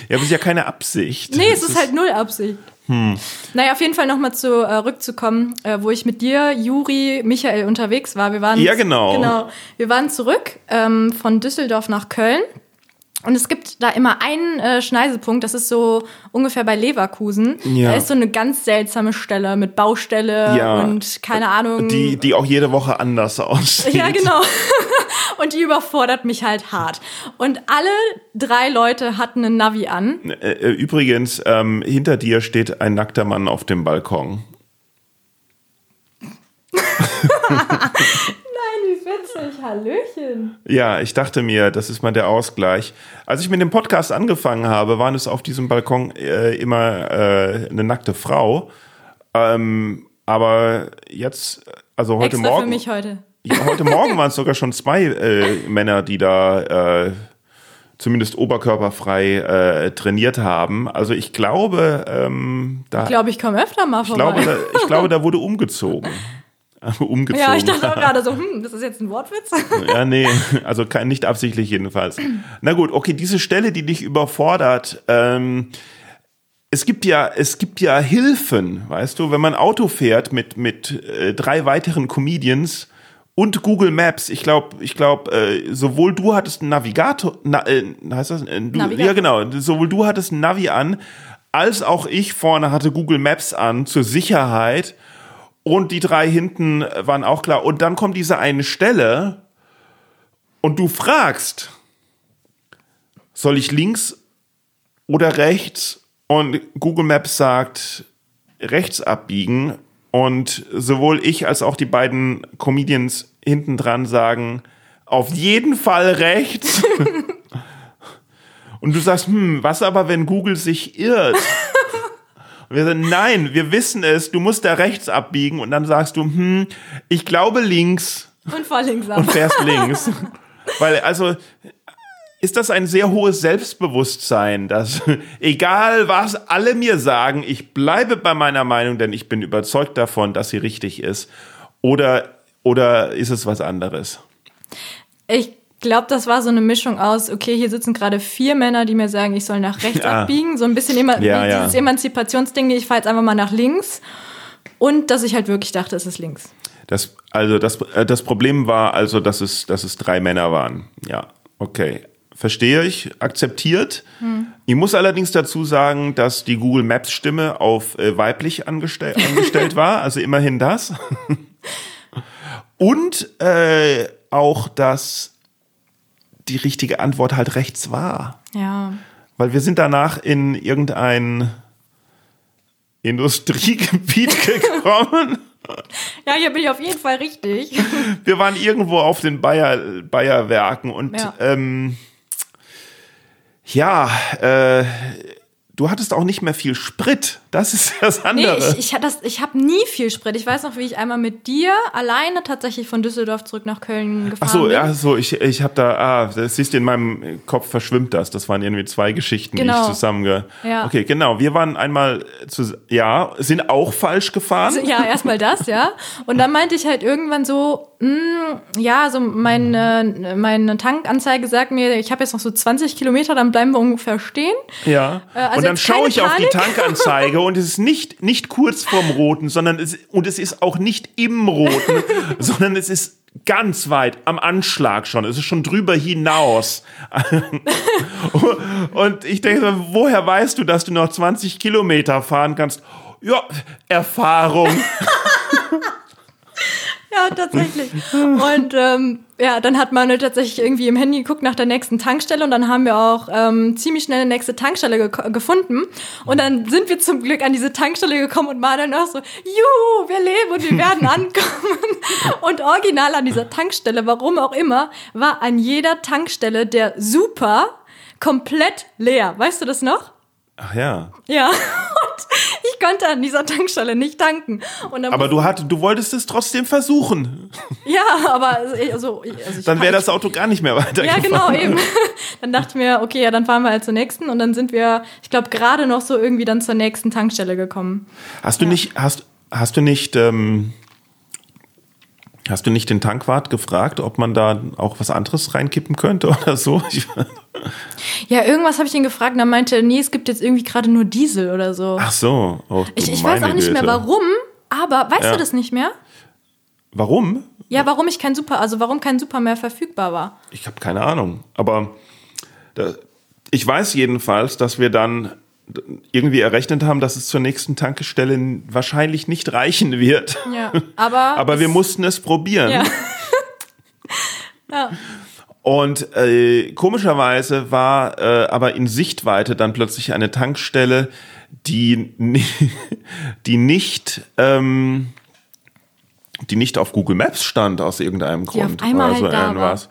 Ja, aber es ist ja keine Absicht. Nee, es ist halt null Absicht. Hm. Naja, auf jeden Fall nochmal zurückzukommen, äh, wo ich mit dir, Juri, Michael unterwegs war. Wir waren, Ja, genau. genau wir waren zurück ähm, von Düsseldorf nach Köln. Und es gibt da immer einen äh, Schneisepunkt, das ist so ungefähr bei Leverkusen. Ja. Da ist so eine ganz seltsame Stelle mit Baustelle Ja. und keine Ahnung. Die, die auch jede Woche anders [LAUGHS] aussieht. Ja, genau. [LAUGHS] Und die überfordert mich halt hart. Und alle drei Leute hatten einen Navi an. Äh, äh, Übrigens, ähm, hinter dir steht ein nackter Mann auf dem Balkon. [LAUGHS] Witzig. Hallöchen. Ja, ich dachte mir, das ist mal der Ausgleich. Als ich mit dem Podcast angefangen habe, waren es auf diesem Balkon äh, immer äh, eine nackte Frau. Ähm, aber jetzt, also heute Extra Morgen. für mich heute. Ja, heute Morgen waren es sogar schon zwei äh, Männer, die da äh, zumindest oberkörperfrei äh, trainiert haben. Also ich glaube, ähm, da, Ich glaube, ich komme öfter mal ich, vorbei. glaube, da, ich glaube, da wurde umgezogen. [LAUGHS] [LAUGHS] Umgezogen. ja, ich dachte auch gerade so, hm, das ist jetzt ein Wortwitz. [LAUGHS] Ja, nee, also kein, nicht absichtlich jedenfalls. [CLEARS THROAT] Na gut, okay, diese Stelle, die dich überfordert, ähm, es gibt ja, es gibt ja Hilfen, weißt du, wenn man Auto fährt mit, mit äh, drei weiteren Comedians und Google Maps, ich glaube, ich glaube, äh, sowohl du hattest einen Navigator, na, äh, heißt das? Äh, du, Navigator. ja genau, sowohl du hattest einen Navi an, als auch ich vorne hatte Google Maps an zur Sicherheit. Und die drei hinten waren auch klar. Und dann kommt diese eine Stelle und du fragst, soll ich links oder rechts? Und Google Maps sagt, rechts abbiegen. Und sowohl ich als auch die beiden Comedians hinten dran sagen, auf jeden Fall rechts. [LAUGHS] und du sagst, hm, was aber, wenn Google sich irrt? [LAUGHS] Und wir sagen, nein, wir wissen es, du musst da rechts abbiegen. Und dann sagst du, hm, ich glaube links Und vor links ab. und fährst links. [LAUGHS] Weil, also, ist das ein sehr hohes Selbstbewusstsein, dass [LAUGHS] egal was alle mir sagen, ich bleibe bei meiner Meinung, denn ich bin überzeugt davon, dass sie richtig ist. Oder, oder ist es was anderes? Ich glaube, das war so eine Mischung aus, okay, hier sitzen gerade vier Männer, die mir sagen, ich soll nach rechts [LAUGHS] Ah. abbiegen. So ein bisschen immer Ja, ja. dieses Emanzipationsding, ich fahre jetzt einfach mal nach links. Und dass ich halt wirklich dachte, es ist links. Das, also das, äh, das Problem war also, dass es, dass es drei Männer waren. Ja, okay. Verstehe ich, akzeptiert. Ich muss allerdings dazu sagen, dass die Google Maps Stimme auf äh, weiblich angestell [LAUGHS] angestellt war, also immerhin das. [LAUGHS] Und äh, auch, dass die richtige Antwort halt rechts war. Ja. Weil wir sind danach in irgendein Industriegebiet [LAUGHS] gekommen. Ja, hier bin ich auf jeden Fall richtig. [LAUGHS] Wir waren irgendwo auf den Bayer, Bayerwerken und Ja. ähm, ja, äh, du hattest auch nicht mehr viel Sprit. Das ist [LAUGHS] das Nee, andere. ich, ich, das- ich habe nie viel Sprit. Ich weiß noch, wie ich einmal mit dir alleine tatsächlich von Düsseldorf zurück nach Köln gefahren Ach so, bin. ja, so ich, ich habe da, ah, das siehst du in meinem Kopf verschwimmt das. Das waren irgendwie zwei Geschichten, die Genau. ich zusammenge. Ja. Okay, genau. Wir waren einmal zu, ja, sind auch falsch gefahren. Ja, erstmal das, ja. Und dann meinte ich halt irgendwann so, mh, ja, so meine, meine Tankanzeige sagt mir, ich habe jetzt noch so 20 Kilometer, dann bleiben wir ungefähr stehen. Ja. Äh, also dann schaue ich auf die Panik. Tankanzeige und es ist nicht, nicht kurz vorm Roten, sondern es, und es ist auch nicht im Roten, [LAUGHS] sondern es ist ganz weit am Anschlag schon. Es ist schon drüber hinaus. [LAUGHS] und ich denke, woher weißt du, dass du noch 20 Kilometer fahren kannst? Ja, Erfahrung. [LAUGHS] [LAUGHS] Ja, tatsächlich. Und ähm, ja, dann hat Manuel tatsächlich irgendwie im Handy geguckt nach der nächsten Tankstelle und dann haben wir auch ähm, ziemlich schnell eine nächste Tankstelle ge gefunden. Und dann sind wir zum Glück an diese Tankstelle gekommen und Manuel noch so, juhu, wir leben und wir werden [LAUGHS] ankommen. und original an dieser Tankstelle, warum auch immer, war an jeder Tankstelle der Super komplett leer. Weißt du das noch? Ach ja. Ja, [LAUGHS] ich konnte an dieser Tankstelle nicht tanken. Aber du hatt, du wolltest es trotzdem versuchen. [LAUGHS] ja, aber also, ich- also, ich- also ich Dann wäre das Auto gar nicht mehr Ja, weitergefahren. genau, eben. [LAUGHS] Dann dachten wir, okay, ja, dann fahren wir halt zur nächsten und dann sind wir, ich glaube, gerade noch so irgendwie dann zur nächsten Tankstelle gekommen. Hast du nicht, hast, hast du nicht, ähm, hast du nicht den Tankwart gefragt, ob man da auch was anderes reinkippen könnte oder so? Ich, Ja, irgendwas habe ich ihn gefragt und er meinte, nee, es gibt jetzt irgendwie gerade nur Diesel oder so. ach so. Oh, ich ich weiß auch nicht mehr Güte. warum, aber weißt Ja. du das nicht mehr? Warum? Ja, warum ich kein Super, also warum kein Super mehr verfügbar war. Ich habe keine Ahnung. Aber da, ich weiß jedenfalls, dass wir dann irgendwie errechnet haben, dass es zur nächsten Tankstelle wahrscheinlich nicht reichen wird. Ja, aber. [LAUGHS] Aber wir mussten es probieren. Ja. [LAUGHS] ja. Und äh, komischerweise war äh, aber in Sichtweite dann plötzlich eine Tankstelle, die, [LAUGHS] die nicht ähm, die nicht auf Google Maps stand aus irgendeinem Grund einmal oder so halt irgendwas.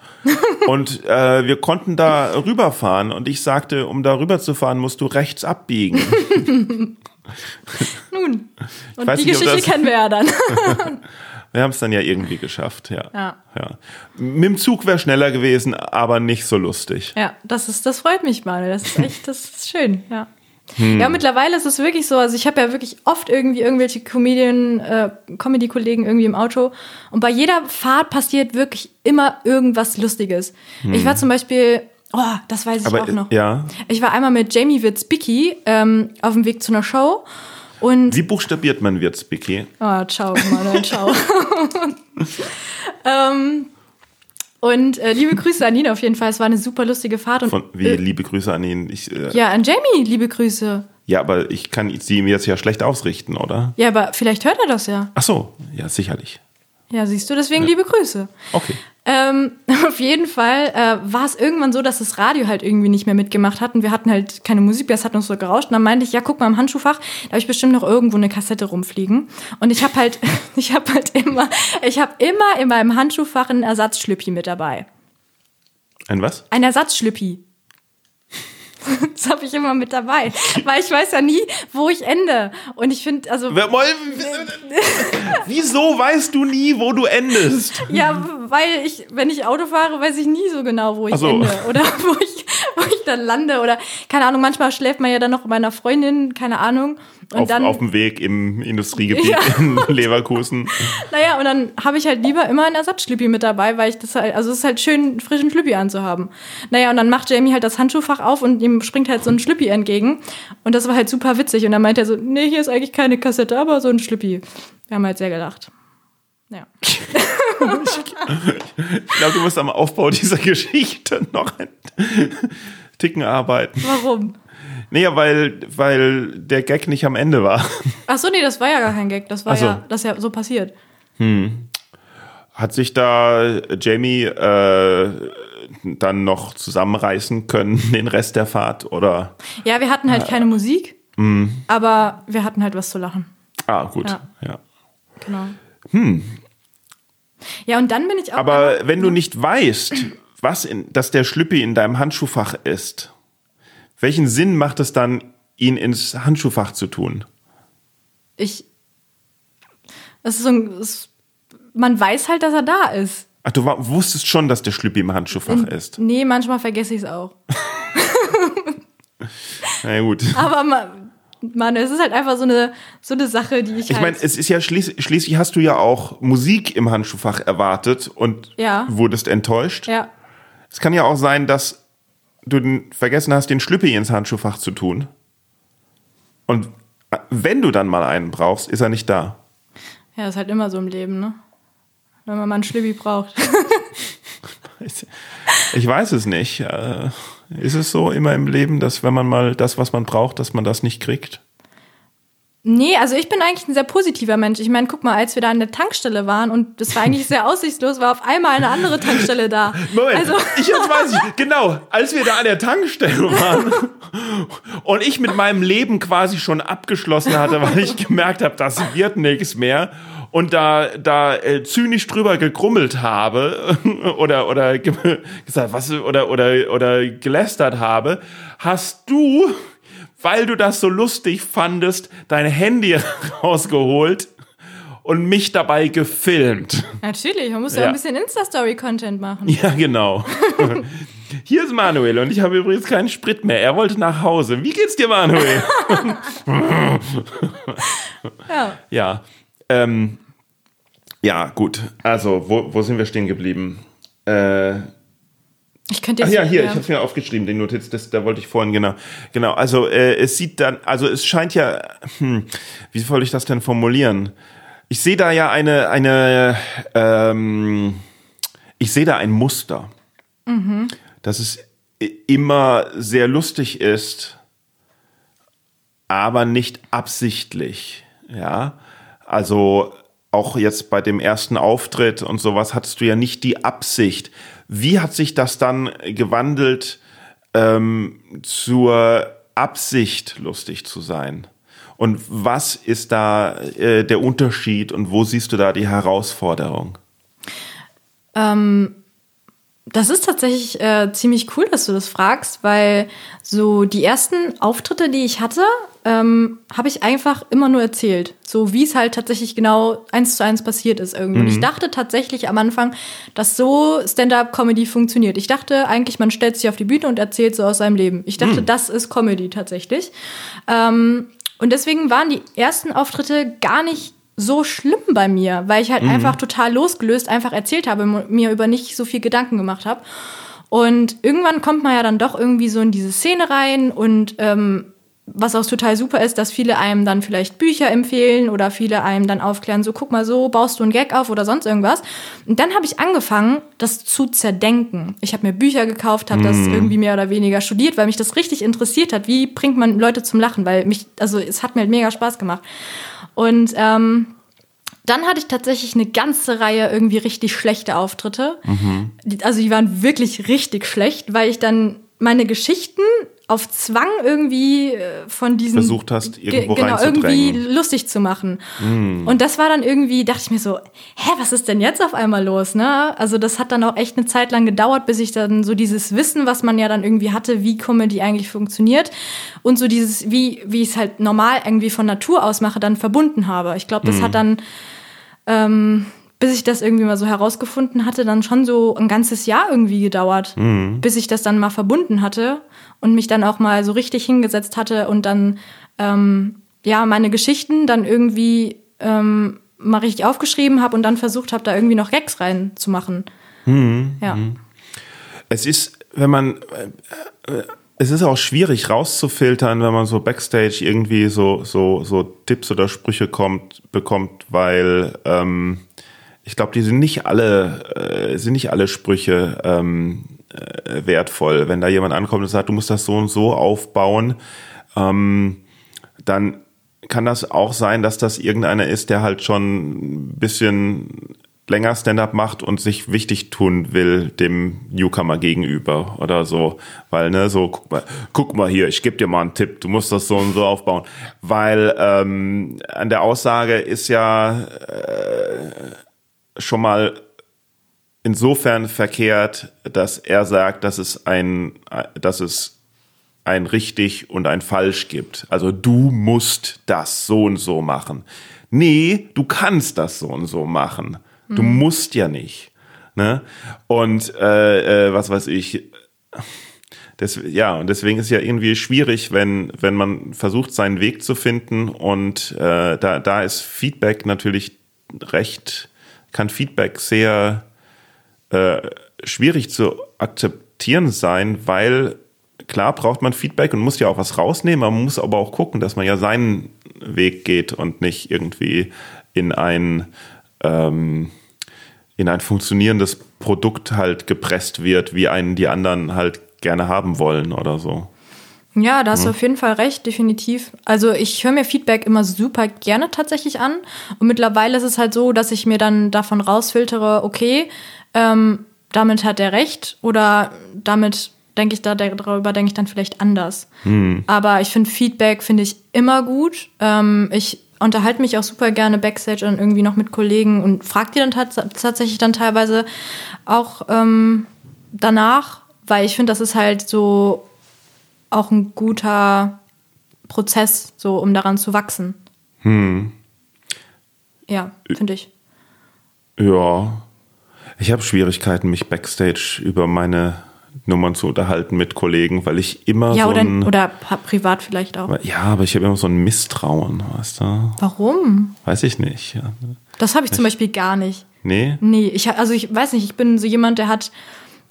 Und äh, wir konnten da rüberfahren und ich sagte, um da rüber zu fahren, musst du rechts abbiegen. [LAUGHS] Nun. Und die nicht, Geschichte das- kennen wir ja dann. [LAUGHS] Wir haben es dann ja irgendwie geschafft, ja. Ja. ja. Mit dem Zug wäre schneller gewesen, aber nicht so lustig. Ja, das ist, das freut mich mal. Das ist echt, das ist schön, ja. Hm. Ja, mittlerweile ist es wirklich so, also ich habe ja wirklich oft irgendwie irgendwelche Comedian, äh, Comedy-Kollegen irgendwie im Auto und bei jeder Fahrt passiert wirklich immer irgendwas Lustiges. Ich war zum Beispiel, oh, das weiß ich Hm. Aber auch noch. ja, Ich war einmal mit Jamie Witzbicki ähm, auf dem Weg zu einer Show und wie buchstabiert man Wirtsbicki? Oh, ciao, Manuel, ciao. [LAUGHS] ähm, und äh, liebe Grüße an ihn auf jeden Fall. Es war eine super lustige Fahrt. Und, Von, wie äh, liebe Grüße an ihn. Ich, äh, ja, an Jamie, liebe Grüße. Ja, aber ich kann sie ihm jetzt ja schlecht ausrichten, oder? Ja, aber vielleicht hört er das ja. Ach so, ja, sicherlich. Ja, siehst du, deswegen liebe Grüße. Okay. Ähm, [LAUGHS] auf jeden Fall äh, war es irgendwann so, dass das Radio halt irgendwie nicht mehr mitgemacht hat und wir hatten halt keine Musik mehr, es hat uns so gerauscht. Und dann meinte ich, ja, guck mal im Handschuhfach, da habe ich bestimmt noch irgendwo eine Kassette rumfliegen. Und ich habe halt, [LAUGHS] ich habe halt immer, ich habe immer in meinem Handschuhfach einen Ersatzschlüppi mit dabei. Ein was? Ein Ersatzschlüppi. [LAUGHS] Das habe ich immer mit dabei, weil ich weiß ja nie, wo ich ende. Und ich finde, also [LAUGHS] Wieso weißt du nie, wo du endest? ja, weil ich, wenn ich Auto fahre, weiß ich nie so genau, wo ich so. ende oder [LAUGHS] wo ich, [LAUGHS] wo ich dann lande oder keine Ahnung. Manchmal schläft man ja dann noch bei einer Freundin, keine Ahnung. Und Auf, dann, auf dem Weg im Industriegebiet Ja. in [LAUGHS] Leverkusen. naja, und dann habe ich halt lieber immer einen Ersatzschlüppi mit dabei, weil ich das halt, also es ist halt schön, einen frischen Schlüppi anzuhaben. Naja, und dann macht Jamie halt das Handschuhfach auf und ihm springt halt so ein Schlüppi entgegen. Und das war halt super witzig. Und dann meint er so, nee, hier ist eigentlich keine Kassette, aber so ein Schlüppi. Wir haben halt sehr gelacht. Ja. [LAUGHS] Ich glaube, du musst am Aufbau dieser [LAUGHS] Geschichte noch ein Ticken arbeiten. Warum? Nee, weil, weil der Gag nicht am Ende war. Ach so, nee, das war ja gar kein Gag. Das war so. ja, das ist ja so passiert. Hat sich da Jamie äh, dann noch zusammenreißen können, [LAUGHS] den Rest der Fahrt? Oder? Ja, wir hatten halt keine Musik, Mhm. aber wir hatten halt was zu lachen. Ah, gut. Ja. Ja. Genau. Hm. Ja, und dann bin ich auch. Aber wenn du nicht weißt, was in, dass der Schlüppi in deinem Handschuhfach ist, welchen Sinn macht es dann, ihn ins Handschuhfach zu tun? ich. Es ist so ein. Es, man weiß halt, dass er da ist. Ach, du war, wusstest schon, dass der Schlüppi im Handschuhfach ist. Nee, manchmal vergesse ich es auch. [LAUGHS] Na gut. Aber man, Mann, es ist halt einfach so eine, so eine Sache, die ich, Ich halt. meine, es ist ja schließ, schließlich hast du ja auch Musik im Handschuhfach erwartet und Ja. wurdest enttäuscht. ja. Es kann ja auch sein, dass du den, vergessen hast, den Schlüppi ins Handschuhfach zu tun. Und äh, wenn du dann mal einen brauchst, ist er nicht da. Ja, ist halt immer so im Leben, ne? Wenn man mal einen Schlüppi braucht. [LAUGHS] Ich weiß es nicht. Äh, Ist es so immer im Leben, dass wenn man mal das, was man braucht, dass man das nicht kriegt? Nee, also ich bin eigentlich ein sehr positiver Mensch. Ich meine, guck mal, als wir da an der Tankstelle waren und das war eigentlich sehr aussichtslos, war auf einmal eine andere Tankstelle da. Moment, Also, ich jetzt weiß ich, genau, als wir da an der Tankstelle waren und ich mit meinem Leben quasi schon abgeschlossen hatte, weil ich gemerkt habe, das wird nichts mehr und da da äh, zynisch drüber gegrummelt habe [LAUGHS] oder oder ge gesagt was oder oder oder gelästert habe, hast du weil du das so lustig fandest, dein Handy [LAUGHS] rausgeholt und mich dabei gefilmt. Natürlich, man muss ja, Ja. ein bisschen Insta-Story-Content machen. Ja, genau. [LAUGHS] Hier ist Manuel und ich habe übrigens keinen Sprit mehr. Er wollte nach Hause. Wie geht's dir, Manuel? Ja. ja. Ähm, ja, gut. Also, wo, wo sind wir stehen geblieben? Äh, Ich könnte Ach jetzt ja, hier, ja. ich habe es mir aufgeschrieben, den Notiz, das, da wollte ich vorhin, genau. Genau, also äh, es sieht dann, also es scheint ja, hm, wie soll ich das denn formulieren? Ich sehe da ja eine, eine, ähm, ich sehe da ein Muster, dass es immer sehr lustig ist, aber nicht absichtlich, ja. Also auch jetzt bei dem ersten Auftritt und sowas hattest du ja nicht die Absicht. Wie hat sich das dann gewandelt ähm, zur Absicht, lustig zu sein? Und was ist da äh, der Unterschied und wo siehst du da die Herausforderung? Das ist tatsächlich äh, ziemlich cool, dass du das fragst, weil so die ersten Auftritte, die ich hatte, ähm, habe ich einfach immer nur erzählt. So wie es halt tatsächlich genau eins zu eins passiert ist irgendwie. Und ich dachte tatsächlich am Anfang, dass so Stand-up-Comedy funktioniert. Ich dachte eigentlich, man stellt sich auf die Bühne und erzählt so aus seinem Leben. Ich dachte, das ist Comedy tatsächlich. Ähm, und deswegen waren die ersten Auftritte gar nicht so schlimm bei mir, weil ich halt einfach total losgelöst einfach erzählt habe, mir über nicht so viel Gedanken gemacht habe. Und irgendwann kommt man ja dann doch irgendwie so in diese Szene rein und ähm, was auch total super ist, dass viele einem dann vielleicht Bücher empfehlen oder viele einem dann aufklären, so guck mal so, baust du einen Gag auf oder sonst irgendwas. Und dann habe ich angefangen, das zu zerdenken. Ich habe mir Bücher gekauft, habe das irgendwie mehr oder weniger studiert, weil mich das richtig interessiert hat. Wie bringt man Leute zum Lachen? Weil mich, also es hat mir halt mega Spaß gemacht. Und ähm, dann hatte ich tatsächlich eine ganze Reihe irgendwie richtig schlechte Auftritte. Die- Also die waren wirklich richtig schlecht, weil ich dann meine Geschichten auf Zwang irgendwie äh, von diesen Versucht hast, irgendwo Ge- genau irgendwie lustig zu machen. Und das war dann irgendwie, dachte ich mir so, hä, was ist denn jetzt auf einmal los, ne? Also das hat dann auch echt eine Zeit lang gedauert, bis ich dann so dieses Wissen, was man ja dann irgendwie hatte, wie Comedy eigentlich funktioniert und so dieses, wie wie ich es halt normal irgendwie von Natur aus mache, dann verbunden habe. Ich glaube, das hat dann ähm, bis ich das irgendwie mal so herausgefunden hatte, dann schon so ein ganzes Jahr irgendwie gedauert, bis ich das dann mal verbunden hatte und mich dann auch mal so richtig hingesetzt hatte und dann ähm, ja meine Geschichten dann irgendwie ähm, mal richtig aufgeschrieben habe und dann versucht habe, da irgendwie noch Gags reinzumachen. Ja. Es ist, wenn man, äh, äh, es ist auch schwierig rauszufiltern, wenn man so Backstage irgendwie so, so, so Tipps oder Sprüche kommt, bekommt, weil ähm, ich glaube, die sind nicht alle, äh, sind nicht alle Sprüche ähm, äh, wertvoll. Wenn da jemand ankommt und sagt, du musst das so und so aufbauen, ähm, dann kann das auch sein, dass das irgendeiner ist, der halt schon ein bisschen länger Stand-up macht und sich wichtig tun will dem Newcomer gegenüber oder so, weil ne so guck mal, guck mal hier, ich gebe dir mal einen Tipp, du musst das so und so aufbauen, weil ähm, an der Aussage ist ja äh, schon mal insofern verkehrt, dass er sagt, dass es ein, dass es ein richtig und ein falsch gibt. Also du musst das so und so machen. Nee, du kannst das so und so machen. Du musst ja nicht. Ne? Und äh, äh, was weiß ich. Das, ja, und deswegen ist ja irgendwie schwierig, wenn, wenn man versucht, seinen Weg zu finden. Und äh, da, da ist Feedback natürlich recht, kann Feedback sehr äh, schwierig zu akzeptieren sein, weil klar braucht man Feedback und muss ja auch was rausnehmen, man muss aber auch gucken, dass man ja seinen Weg geht und nicht irgendwie in ein ähm, in ein funktionierendes Produkt halt gepresst wird, wie einen die anderen halt gerne haben wollen oder so. Ja, da hast du auf jeden Fall recht, definitiv. Also ich höre mir Feedback immer super gerne tatsächlich an. Und mittlerweile ist es halt so, dass ich mir dann davon rausfiltere, okay, ähm, damit hat er recht oder damit denke ich da darüber denke ich dann vielleicht anders. Aber ich finde Feedback finde ich immer gut. Ähm, ich unterhalte mich auch super gerne backstage und irgendwie noch mit Kollegen und frage die dann tats tatsächlich dann teilweise auch ähm, danach, weil ich finde, das ist halt so auch ein guter Prozess, so um daran zu wachsen. Hm. Ja, finde ich. Ja. Ich habe Schwierigkeiten, mich backstage über meine Nummern zu unterhalten mit Kollegen, weil ich immer Ja, so oder, ein, oder privat vielleicht auch. ja, aber ich habe immer so ein Misstrauen, weißt du? Warum? Weiß ich nicht. Ja. Das habe ich zum Beispiel gar nicht. Nee? Nee, ich also ich weiß nicht, ich bin so jemand, der hat.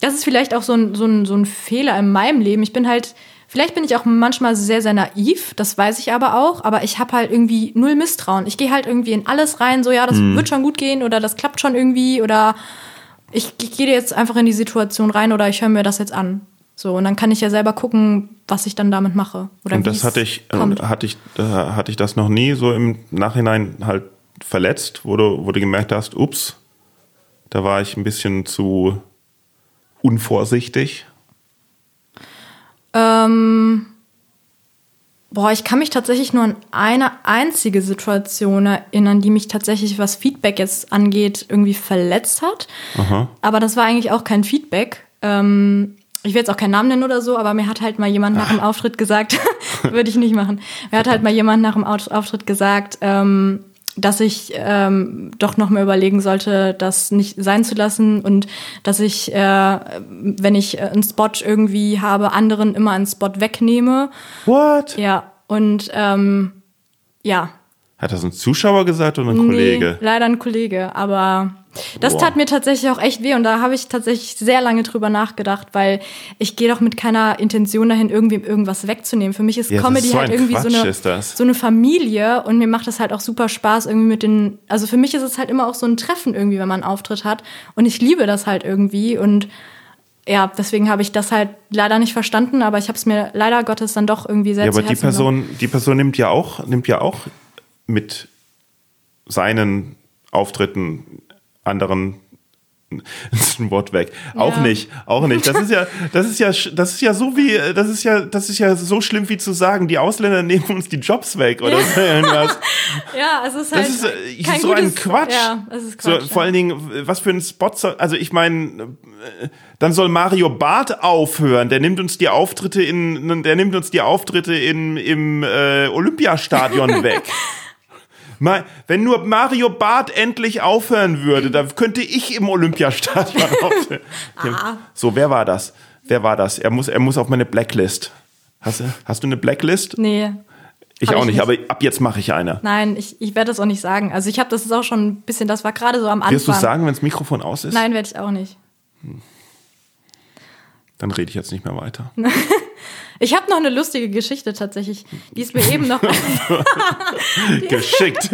Das ist vielleicht auch so ein, so, ein, so ein Fehler in meinem Leben. Ich bin halt, vielleicht bin ich auch manchmal sehr, sehr naiv, das weiß ich aber auch, aber ich habe halt irgendwie null Misstrauen. Ich gehe halt irgendwie in alles rein, so ja, das wird schon gut gehen oder das klappt schon irgendwie oder ich, ich gehe jetzt einfach in die Situation rein oder ich höre mir das jetzt an. So, und dann kann ich ja selber gucken, was ich dann damit mache. Oder Und das hatte ich, kommt. äh, hatte ich, äh, hatte ich das noch nie so im Nachhinein halt verletzt, wo du, wo du gemerkt hast, ups, da war ich ein bisschen zu unvorsichtig. Ähm, boah, ich kann mich tatsächlich nur an eine einzige Situation erinnern, die mich tatsächlich, was Feedback jetzt angeht, irgendwie verletzt hat. Aber das war eigentlich auch kein Feedback. Ähm, ich will jetzt auch keinen Namen nennen oder so, aber mir hat halt mal jemand nach dem Auftritt gesagt, [LAUGHS] würde ich nicht machen. Mir hat halt mal jemand nach dem Au- Auftritt gesagt, ähm, dass ich ähm, doch noch mal überlegen sollte, das nicht sein zu lassen und dass ich, äh, wenn ich äh, einen Spot irgendwie habe, anderen immer einen Spot wegnehme. What? Ja, und ähm, ja. Hat das ein Zuschauer gesagt oder ein Kollege? Nee, leider ein Kollege, aber das Boah. tat mir tatsächlich auch echt weh und da habe ich tatsächlich sehr lange drüber nachgedacht, weil ich gehe doch mit keiner Intention dahin, irgendwie irgendwas wegzunehmen. Für mich ist Ja, Comedy ist so halt irgendwie Quatsch, so eine, so eine Familie und mir macht das halt auch super Spaß irgendwie mit den, also für mich ist es halt immer auch so ein Treffen irgendwie, wenn man einen Auftritt hat und ich liebe das halt irgendwie und ja, deswegen habe ich das halt leider nicht verstanden, aber ich habe es mir leider Gottes dann doch irgendwie Ja, selbst aber die Person, die Person nimmt ja auch, nimmt ja auch mit seinen Auftritten anderen [LAUGHS] ist ein Wort weg. Auch Ja. nicht, auch nicht. Das ist ja, das ist ja, das ist ja so wie, das ist ja, das ist ja so schlimm wie zu sagen, die Ausländer nehmen uns die Jobs weg oder so irgendwas. [LAUGHS] Ja, es ist halt Das ist äh, kein so ein gutes, Quatsch. Ja, es ist Quatsch. So, vor allen Dingen, was für ein Spot also ich meine, äh, dann soll Mario Barth aufhören. Der nimmt uns die Auftritte in, der nimmt uns die Auftritte in, im äh, Olympiastadion [LAUGHS] weg. Wenn nur Mario Barth endlich aufhören würde, dann könnte ich im Olympiastadion [LAUGHS] aufhören. Ah. So, wer war das? Wer war das? Er muss, er muss auf meine Blacklist. Hast du, hast du eine Blacklist? Nee. Ich auch ich nicht, nicht. aber ab jetzt mache ich eine. Nein, ich, ich werde das auch nicht sagen. Also ich habe das ist auch schon ein bisschen, das war gerade so am Anfang. Wirst du sagen, wenn das Mikrofon aus ist? Nein, werde ich auch nicht. Dann rede ich jetzt nicht mehr weiter. [LAUGHS] Ich habe noch eine lustige Geschichte tatsächlich. Die ist mir eben noch, [LAUGHS] [LAUGHS] geschickt,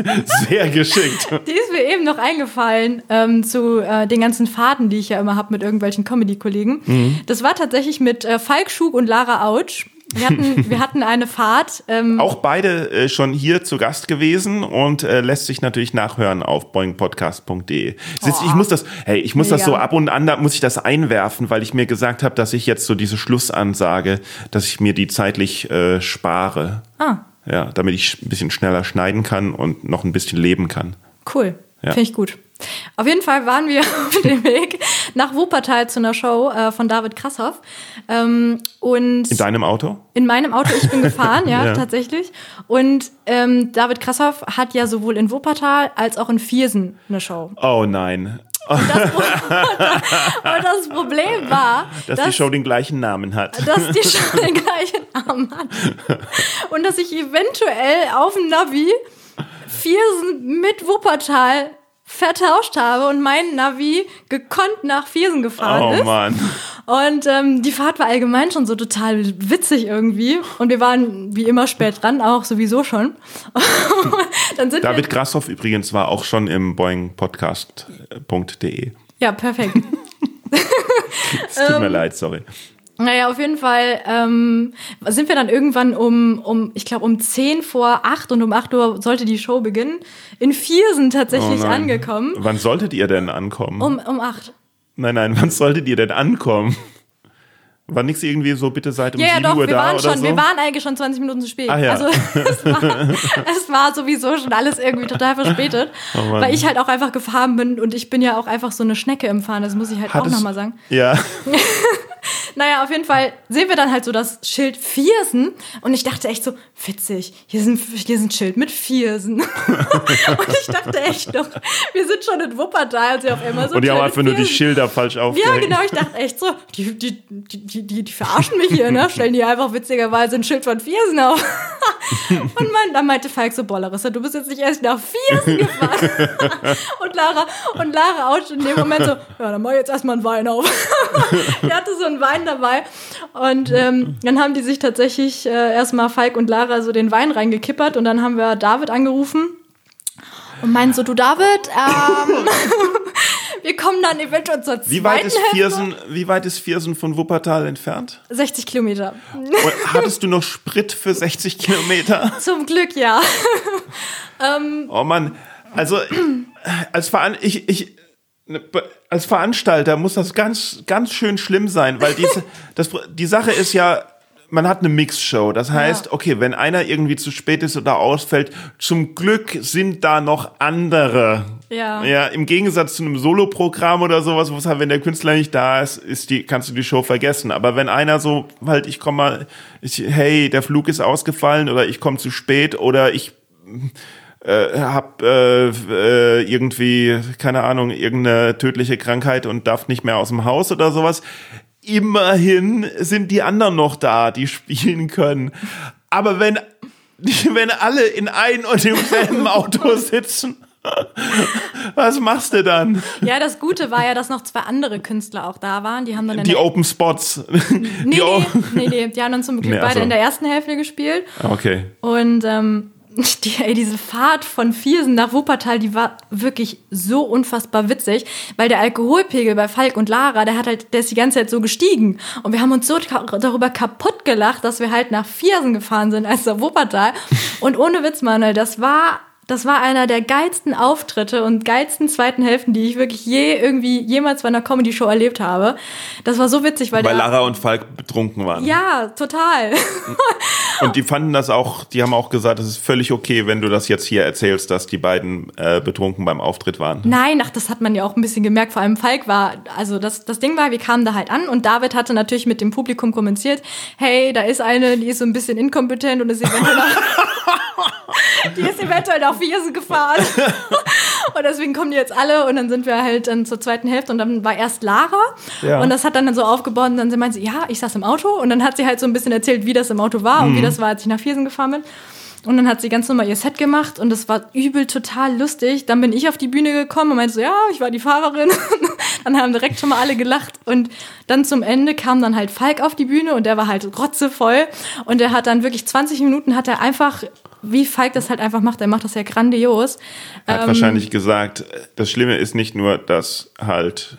sehr geschickt. [LAUGHS] die ist mir eben noch eingefallen ähm, zu äh, den ganzen Fahrten, die ich ja immer habe mit irgendwelchen Comedy-Kollegen. Mhm. Das war tatsächlich mit äh, Falk Schug und Lara Autsch. Wir hatten, wir hatten eine Fahrt. Ähm, Auch beide äh, schon hier zu Gast gewesen und äh, lässt sich natürlich nachhören auf boingpodcast.de. Sitz- Ich muss das, hey, ich muss das Mega. so ab und an, da muss ich das einwerfen, weil ich mir gesagt habe, dass ich jetzt so diese Schlussansage, dass ich mir die zeitlich äh, spare. ah, Ja, damit ich ein bisschen schneller schneiden kann und noch ein bisschen leben kann. Cool. Ja. Finde ich gut. Auf jeden Fall waren wir [LAUGHS] auf dem Weg nach Wuppertal zu einer Show äh, von David Krassoff. Ähm, und In deinem Auto? in meinem Auto, ich bin gefahren, [LAUGHS] ja, Ja. tatsächlich. Und ähm, David Krassoff hat ja sowohl in Wuppertal als auch in Viersen eine Show. Oh nein. Und das [LAUGHS] Problem war, Dass die Show den gleichen Namen hat. dass die Show den gleichen Namen hat. Und dass ich eventuell auf dem Navi Viersen mit Wuppertal vertauscht habe und mein Navi gekonnt nach Viersen gefahren Oh ist. Mann. Und ähm, die Fahrt war allgemein schon so total witzig irgendwie. Und wir waren wie immer spät dran, auch sowieso schon. [LAUGHS] David wir, Grassoff übrigens war auch schon im boingpodcast.de. Ja, perfekt. [LAUGHS] Es tut Ähm, mir leid, sorry. Naja, auf jeden Fall ähm, sind wir dann irgendwann um, um ich glaube, um 10 vor 8 und um 8 Uhr sollte die Show beginnen, in Viersen tatsächlich Oh angekommen. Wann solltet ihr denn ankommen? Um, um 8. Nein, nein, wann solltet ihr denn ankommen? War nichts irgendwie so, bitte seid um Ja, ja, 7 doch, Uhr wir da waren oder schon, so? wir waren eigentlich schon 20 Minuten zu spät. Ach ja. Also [LAUGHS] es war, es war sowieso schon alles irgendwie total verspätet, [LAUGHS] Oh weil ich halt auch einfach gefahren bin und ich bin ja auch einfach so eine Schnecke im Fahren, das muss ich halt auch Hattest- nochmal sagen. Ja, [LAUGHS] Naja, auf jeden Fall sehen wir dann halt so das Schild Viersen und ich dachte echt so, witzig, hier ist ein, hier ein Schild mit Viersen. [LAUGHS] und ich dachte echt noch, wir sind schon in Wuppertal, als wir auf einmal so Und die haben einfach nur die Schilder falsch aufgehängt. Ja, genau, ich dachte echt so, die, die, die, die, die, die verarschen mich hier, ne? Stellen die einfach witzigerweise ein Schild von Viersen auf. [LAUGHS] und mein, dann meinte Falk so, boah, Larissa, du bist jetzt nicht erst nach Viersen gefahren. [LAUGHS] und Lara, und Lara auch in dem Moment so, ja, dann mach ich jetzt erstmal einen Wein auf. die hatte so einen Wein dabei. Und ähm, dann haben die sich tatsächlich äh, erstmal Falk und Lara so den Wein reingekippert und dann haben wir David angerufen und meinen so, du David, ähm, [LAUGHS] wir kommen dann eventuell zur zweiten Wie weit ist Hälfte. Viersen, wie weit ist Viersen von Wuppertal entfernt? 60 Kilometer. Und hattest du noch Sprit für 60 Kilometer? [LAUGHS] Zum Glück, ja. [LAUGHS] Oh Mann, also als, Veran ich, ich, als Veranstalter muss das ganz, ganz schön schlimm sein, weil diese, [LAUGHS] das, die Sache ist ja, man hat eine Mixshow. Das heißt, Ja. okay, wenn einer irgendwie zu spät ist oder ausfällt, zum Glück sind da noch andere. Ja. Ja, im Gegensatz zu einem Soloprogramm oder sowas, wo es halt, wenn der Künstler nicht da ist, ist die, kannst du die Show vergessen. Aber wenn einer so, halt, ich komme mal, ich, hey, der Flug ist ausgefallen oder ich komme zu spät oder ich äh, hab äh, äh, irgendwie, keine Ahnung, irgendeine tödliche Krankheit und darf nicht mehr aus dem Haus oder sowas. Immerhin sind die anderen noch da, die spielen können. Aber wenn, [LAUGHS] wenn alle in ein und demselben [LAUGHS] Auto sitzen, [LAUGHS] was machst du dann? Ja, das Gute war ja, dass noch zwei andere Künstler auch da waren. Die haben dann Die Open Spots. nee, die nee, nee, nee, die haben dann zum Glück Nee, beide so. in der ersten Hälfte gespielt. Okay. Und ähm, [LAUGHS] die, ey, diese Fahrt von Viersen nach Wuppertal, die war wirklich so unfassbar witzig, weil der Alkoholpegel bei Falk und Lara, der hat halt, der ist die ganze Zeit so gestiegen. Und wir haben uns so darüber kaputt gelacht, dass wir halt nach Viersen gefahren sind als nach Wuppertal. [LAUGHS] Und ohne Witz, Manuel, das war das war einer der geilsten Auftritte und geilsten zweiten Hälften, die ich wirklich je irgendwie jemals bei einer Comedy-Show erlebt habe. Das war so witzig, weil, Weil Lara und Falk betrunken waren. ja, total. [LAUGHS] Und die fanden das auch, die haben auch gesagt, es ist völlig okay, wenn du das jetzt hier erzählst, dass die beiden äh, betrunken beim Auftritt waren. Nein, ach, das hat man ja auch ein bisschen gemerkt. Vor allem Falk war, also das, das Ding war, wir kamen da halt an und David hatte natürlich mit dem Publikum kommuniziert, hey, da ist eine, die ist so ein bisschen inkompetent und ist eventuell nach, [LAUGHS] die ist eventuell nach Viersen gefahren. und deswegen kommen die jetzt alle und dann sind wir halt dann zur zweiten Hälfte und dann war erst Lara Ja. und das hat dann so aufgebaut und dann meinte sie, ja, ich saß im Auto und dann hat sie halt so ein bisschen erzählt, wie das im Auto war und wie das war, als ich nach Viersen gefahren bin. Und dann hat sie ganz normal ihr Set gemacht und das war übel total lustig. Dann bin ich auf die Bühne gekommen und meinte so, ja, ich war die Fahrerin. [LAUGHS] dann haben direkt schon mal alle gelacht. Und dann zum Ende kam dann halt Falk auf die Bühne und der war halt rotzevoll. Und der hat dann wirklich 20 Minuten hat er einfach, wie Falk das halt einfach macht, er macht das ja grandios. Er hat wahrscheinlich gesagt, das Schlimme ist nicht nur, dass halt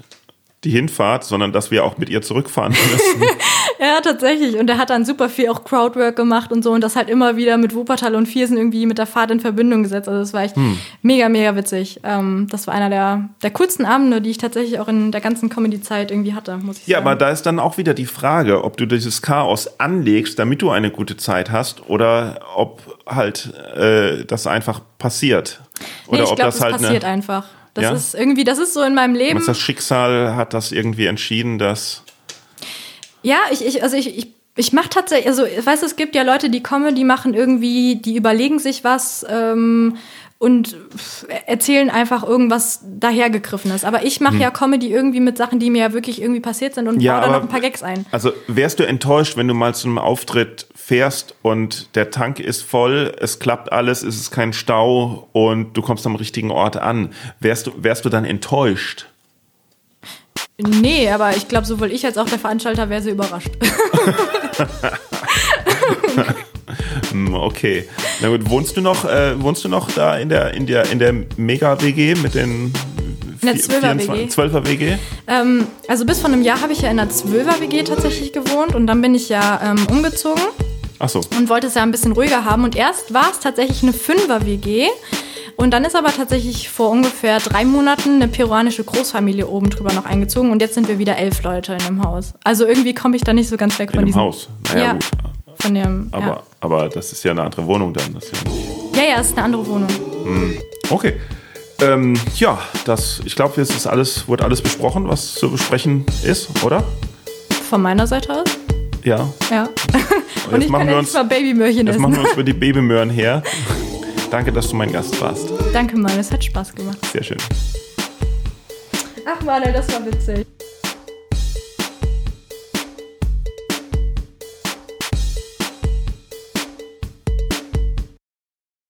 die Hinfahrt, sondern dass wir auch mit ihr zurückfahren müssen. [LAUGHS] Ja, tatsächlich. Und er hat dann super viel auch Crowdwork gemacht und so und das halt immer wieder mit Wuppertal und Viersen irgendwie mit der Fahrt in Verbindung gesetzt. Also das war echt mega, mega witzig. Ähm, das war einer der, der coolsten Abende, die ich tatsächlich auch in der ganzen Comedy-Zeit irgendwie hatte, muss ich ja, sagen. aber da ist dann auch wieder die Frage, ob du dieses Chaos anlegst, damit du eine gute Zeit hast, oder ob halt äh, das einfach passiert. Oder nee, ich ob glaube, das das halt passiert einfach. Das Ja? ist irgendwie, das ist so in meinem Leben. das Schicksal hat das irgendwie entschieden, dass Ja, ich, ich also ich, ich, ich mache tatsächlich, also ich weiß, es gibt ja Leute, die kommen, die machen irgendwie, die überlegen sich was ähm, und erzählen einfach irgendwas dahergegriffenes. Aber ich mache ja Comedy irgendwie mit Sachen, die mir ja wirklich irgendwie passiert sind und Hm. Ja, baue da noch ein paar Gags ein. Also wärst du enttäuscht, wenn du mal zu einem Auftritt fährst und der Tank ist voll, es klappt alles, es ist kein Stau und du kommst am richtigen Ort an. Wärst du, wärst du dann enttäuscht? Nee, aber ich glaube, sowohl ich als auch der Veranstalter wäre sehr überrascht. [LAUGHS] Hm, Okay. Na gut, wohnst du noch, äh, wohnst du noch da in der, in der, in der Mega-WG mit den In der vier- 12er 24 12er WG? ähm, also bis vor einem Jahr habe ich ja in einer 12er-WG tatsächlich gewohnt und dann bin ich ja ähm, umgezogen. Ach so. und wollte es ja ein bisschen ruhiger haben. Und erst war es tatsächlich eine Fünfer-WG. Und dann ist aber tatsächlich vor ungefähr drei Monaten eine peruanische Großfamilie oben drüber noch eingezogen. Und jetzt sind wir wieder elf Leute in dem Haus. Also irgendwie komme ich da nicht so ganz weg In von dem diesem Haus. Naja, ja, gut. von dem. Aber, ja. aber das ist ja eine andere Wohnung dann. Das ja ja, ja, es ist eine andere Wohnung. Okay. Ähm, ja, das, ich glaube, es ist alles, wurde alles besprochen, was zu besprechen ist, oder? von meiner Seite aus. Ja. Ja. [LAUGHS] Und jetzt ich machen kann wir jetzt uns, mal Babymöhrchen jetzt essen. machen wir uns für die [LAUGHS] Babymöhren her. Danke, dass du mein Gast warst. Danke, Mann, es hat Spaß gemacht. Sehr schön. Ach, Manuel, das war witzig.